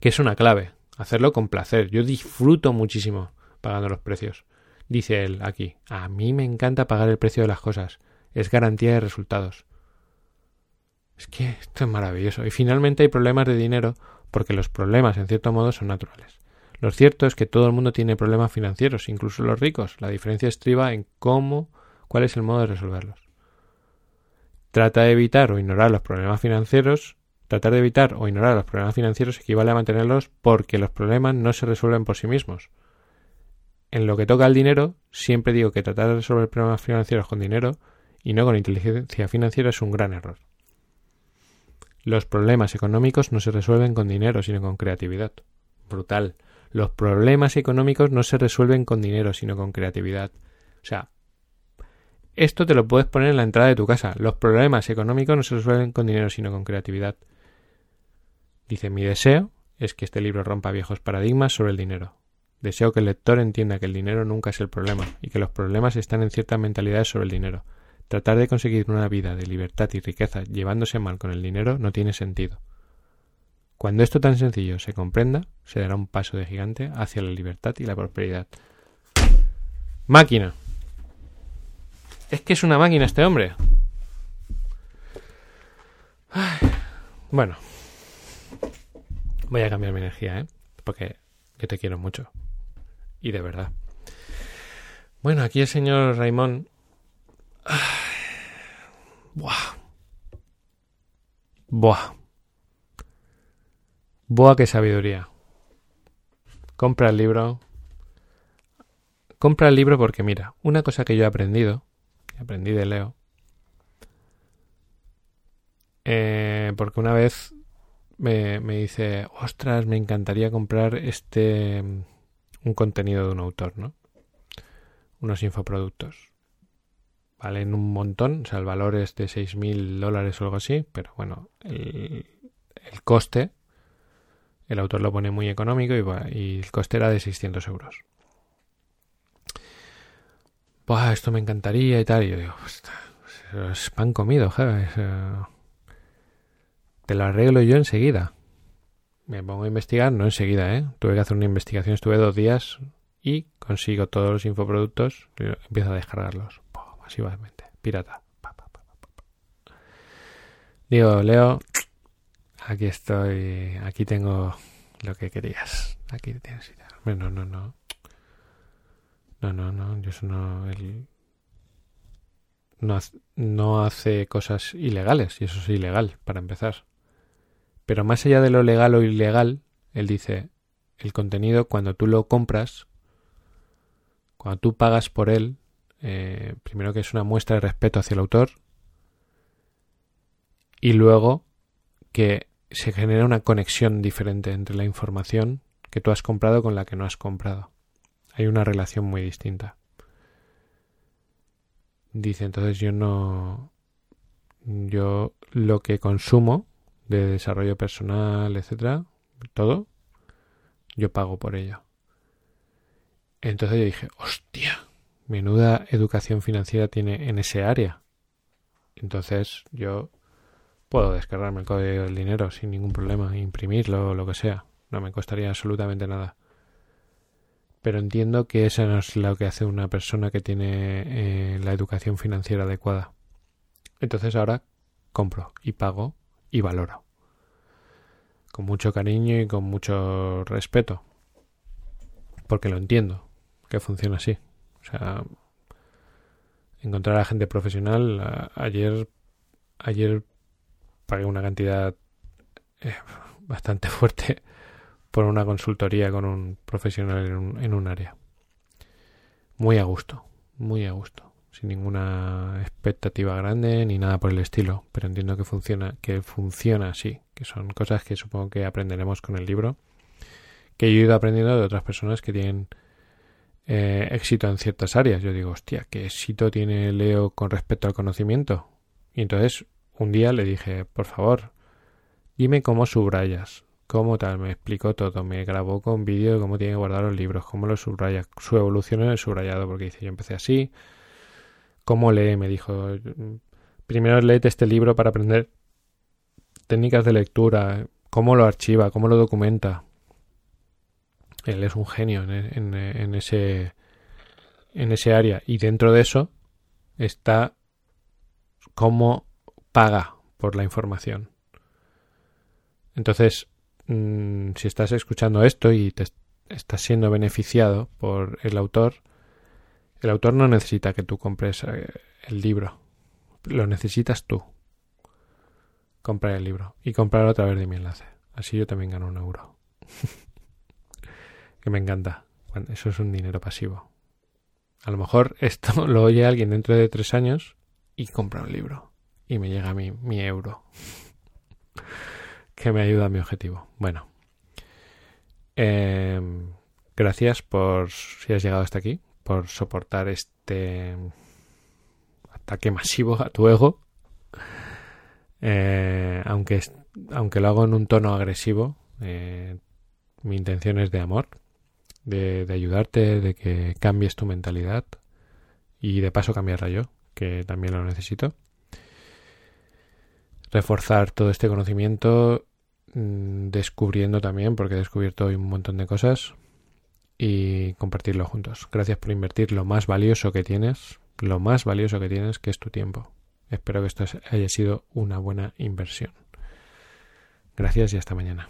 Que es una clave. Hacerlo con placer. Yo disfruto muchísimo pagando los precios. Dice él aquí, a mí me encanta pagar el precio de las cosas es garantía de resultados. Es que esto es maravilloso. Y finalmente hay problemas de dinero porque los problemas, en cierto modo, son naturales. Lo cierto es que todo el mundo tiene problemas financieros, incluso los ricos. La diferencia estriba en cómo, cuál es el modo de resolverlos. Trata de evitar o ignorar los problemas financieros. Tratar de evitar o ignorar los problemas financieros equivale a mantenerlos porque los problemas no se resuelven por sí mismos. En lo que toca al dinero, siempre digo que tratar de resolver problemas financieros con dinero y no con inteligencia financiera es un gran error. Los problemas económicos no se resuelven con dinero, sino con creatividad. Brutal. Los problemas económicos no se resuelven con dinero, sino con creatividad. O sea, esto te lo puedes poner en la entrada de tu casa. Los problemas económicos no se resuelven con dinero, sino con creatividad. Dice, mi deseo es que este libro rompa viejos paradigmas sobre el dinero. Deseo que el lector entienda que el dinero nunca es el problema y que los problemas están en ciertas mentalidades sobre el dinero. Tratar de conseguir una vida de libertad y riqueza llevándose mal con el dinero no tiene sentido. Cuando esto tan sencillo se comprenda, se dará un paso de gigante hacia la libertad y la prosperidad. Máquina. Es que es una máquina este hombre. Bueno. Voy a cambiar mi energía, ¿eh? Porque te quiero mucho. Y de verdad. Bueno, aquí el señor Raimón. Buah. Buah. Buah, qué sabiduría. Compra el libro. Compra el libro porque mira, una cosa que yo he aprendido, aprendí de Leo, eh, porque una vez me, me, dice, ostras, me encantaría comprar este, un contenido de un autor, ¿no? Unos infoproductos. Valen un montón, o sea, el valor es de 6.000 dólares o algo así, pero bueno, el, el coste el autor lo pone muy económico y, el coste era de 600 euros. Buah, esto me encantaría y tal. Y yo digo, pues, es pan comido, ¿sabes? Te lo arreglo yo enseguida. Me pongo a investigar, no enseguida, ¿eh? Tuve que hacer una investigación, estuve dos días y consigo todos los infoproductos y empiezo a descargarlos. Masivamente. Pirata. Digo, Leo, Aquí estoy, aquí tengo lo que querías. Aquí tienes. No, no, no. No, no, no. Yo eso no. Él no, no hace cosas ilegales y eso es ilegal para empezar. Pero más allá de lo legal o ilegal, él dice el contenido cuando tú lo compras, cuando tú pagas por él, eh, primero que es una muestra de respeto hacia el autor y luego que se genera una conexión diferente entre la información que tú has comprado con la que no has comprado. Hay una relación muy distinta. Dice, entonces yo no... Yo lo que consumo de desarrollo personal, etcétera, todo, yo pago por ello. Entonces yo dije, hostia, menuda educación financiera tiene en ese área. Entonces yo Puedo descargarme el código del dinero sin ningún problema, imprimirlo o lo que sea. No me costaría absolutamente nada. Pero entiendo que eso no es lo que hace una persona que tiene eh, la educación financiera adecuada. Entonces ahora compro y pago y valoro. Con mucho cariño y con mucho respeto. Porque lo entiendo, que funciona así. O sea, encontrar a gente profesional. ayer, ayer pagué una cantidad eh, bastante fuerte por una consultoría con un profesional en un, en un área. Muy a gusto, muy a gusto, sin ninguna expectativa grande ni nada por el estilo, pero entiendo que funciona, que funciona así, que son cosas que supongo que aprenderemos con el libro, que yo he ido aprendiendo de otras personas que tienen eh, éxito en ciertas áreas. Yo digo, hostia, ¿qué éxito tiene Leo con respecto al conocimiento? Y entonces un día le dije, por favor, dime cómo subrayas, cómo tal, me explicó todo, me grabó con vídeo de cómo tiene que guardar los libros, cómo los subraya, su evolución en el subrayado, porque dice, yo empecé así, cómo lee, me dijo, primero léete este libro para aprender técnicas de lectura, cómo lo archiva, cómo lo documenta. Él es un genio en, ese en ese área y dentro de eso está cómo paga por la información. Entonces, mm, si estás escuchando esto y te estás siendo beneficiado por el autor, el autor no necesita que tú compres eh, el libro, lo necesitas tú. Comprar el libro y comprarlo a través de mi enlace. Así yo también gano un euro. que me encanta. eso es un dinero pasivo. A lo mejor esto lo oye alguien dentro de tres años y compra un libro y me llega mi, mi euro que me ayuda a mi objetivo. Bueno, em, gracias por si has llegado hasta aquí, por soportar este ataque masivo a tu ego. Eh, aunque aunque lo hago en un tono agresivo, eh, mi intención es de amor, de, ayudarte, de que cambies tu mentalidad y de paso cambiarla yo, que también lo necesito. Reforzar todo este conocimiento mm, descubriendo también, porque he descubierto hoy un montón de cosas, y compartirlo juntos. Gracias por invertir lo más valioso que tienes, lo más valioso que tienes, que es tu tiempo. Espero que esto haya sido una buena inversión. Gracias y hasta mañana.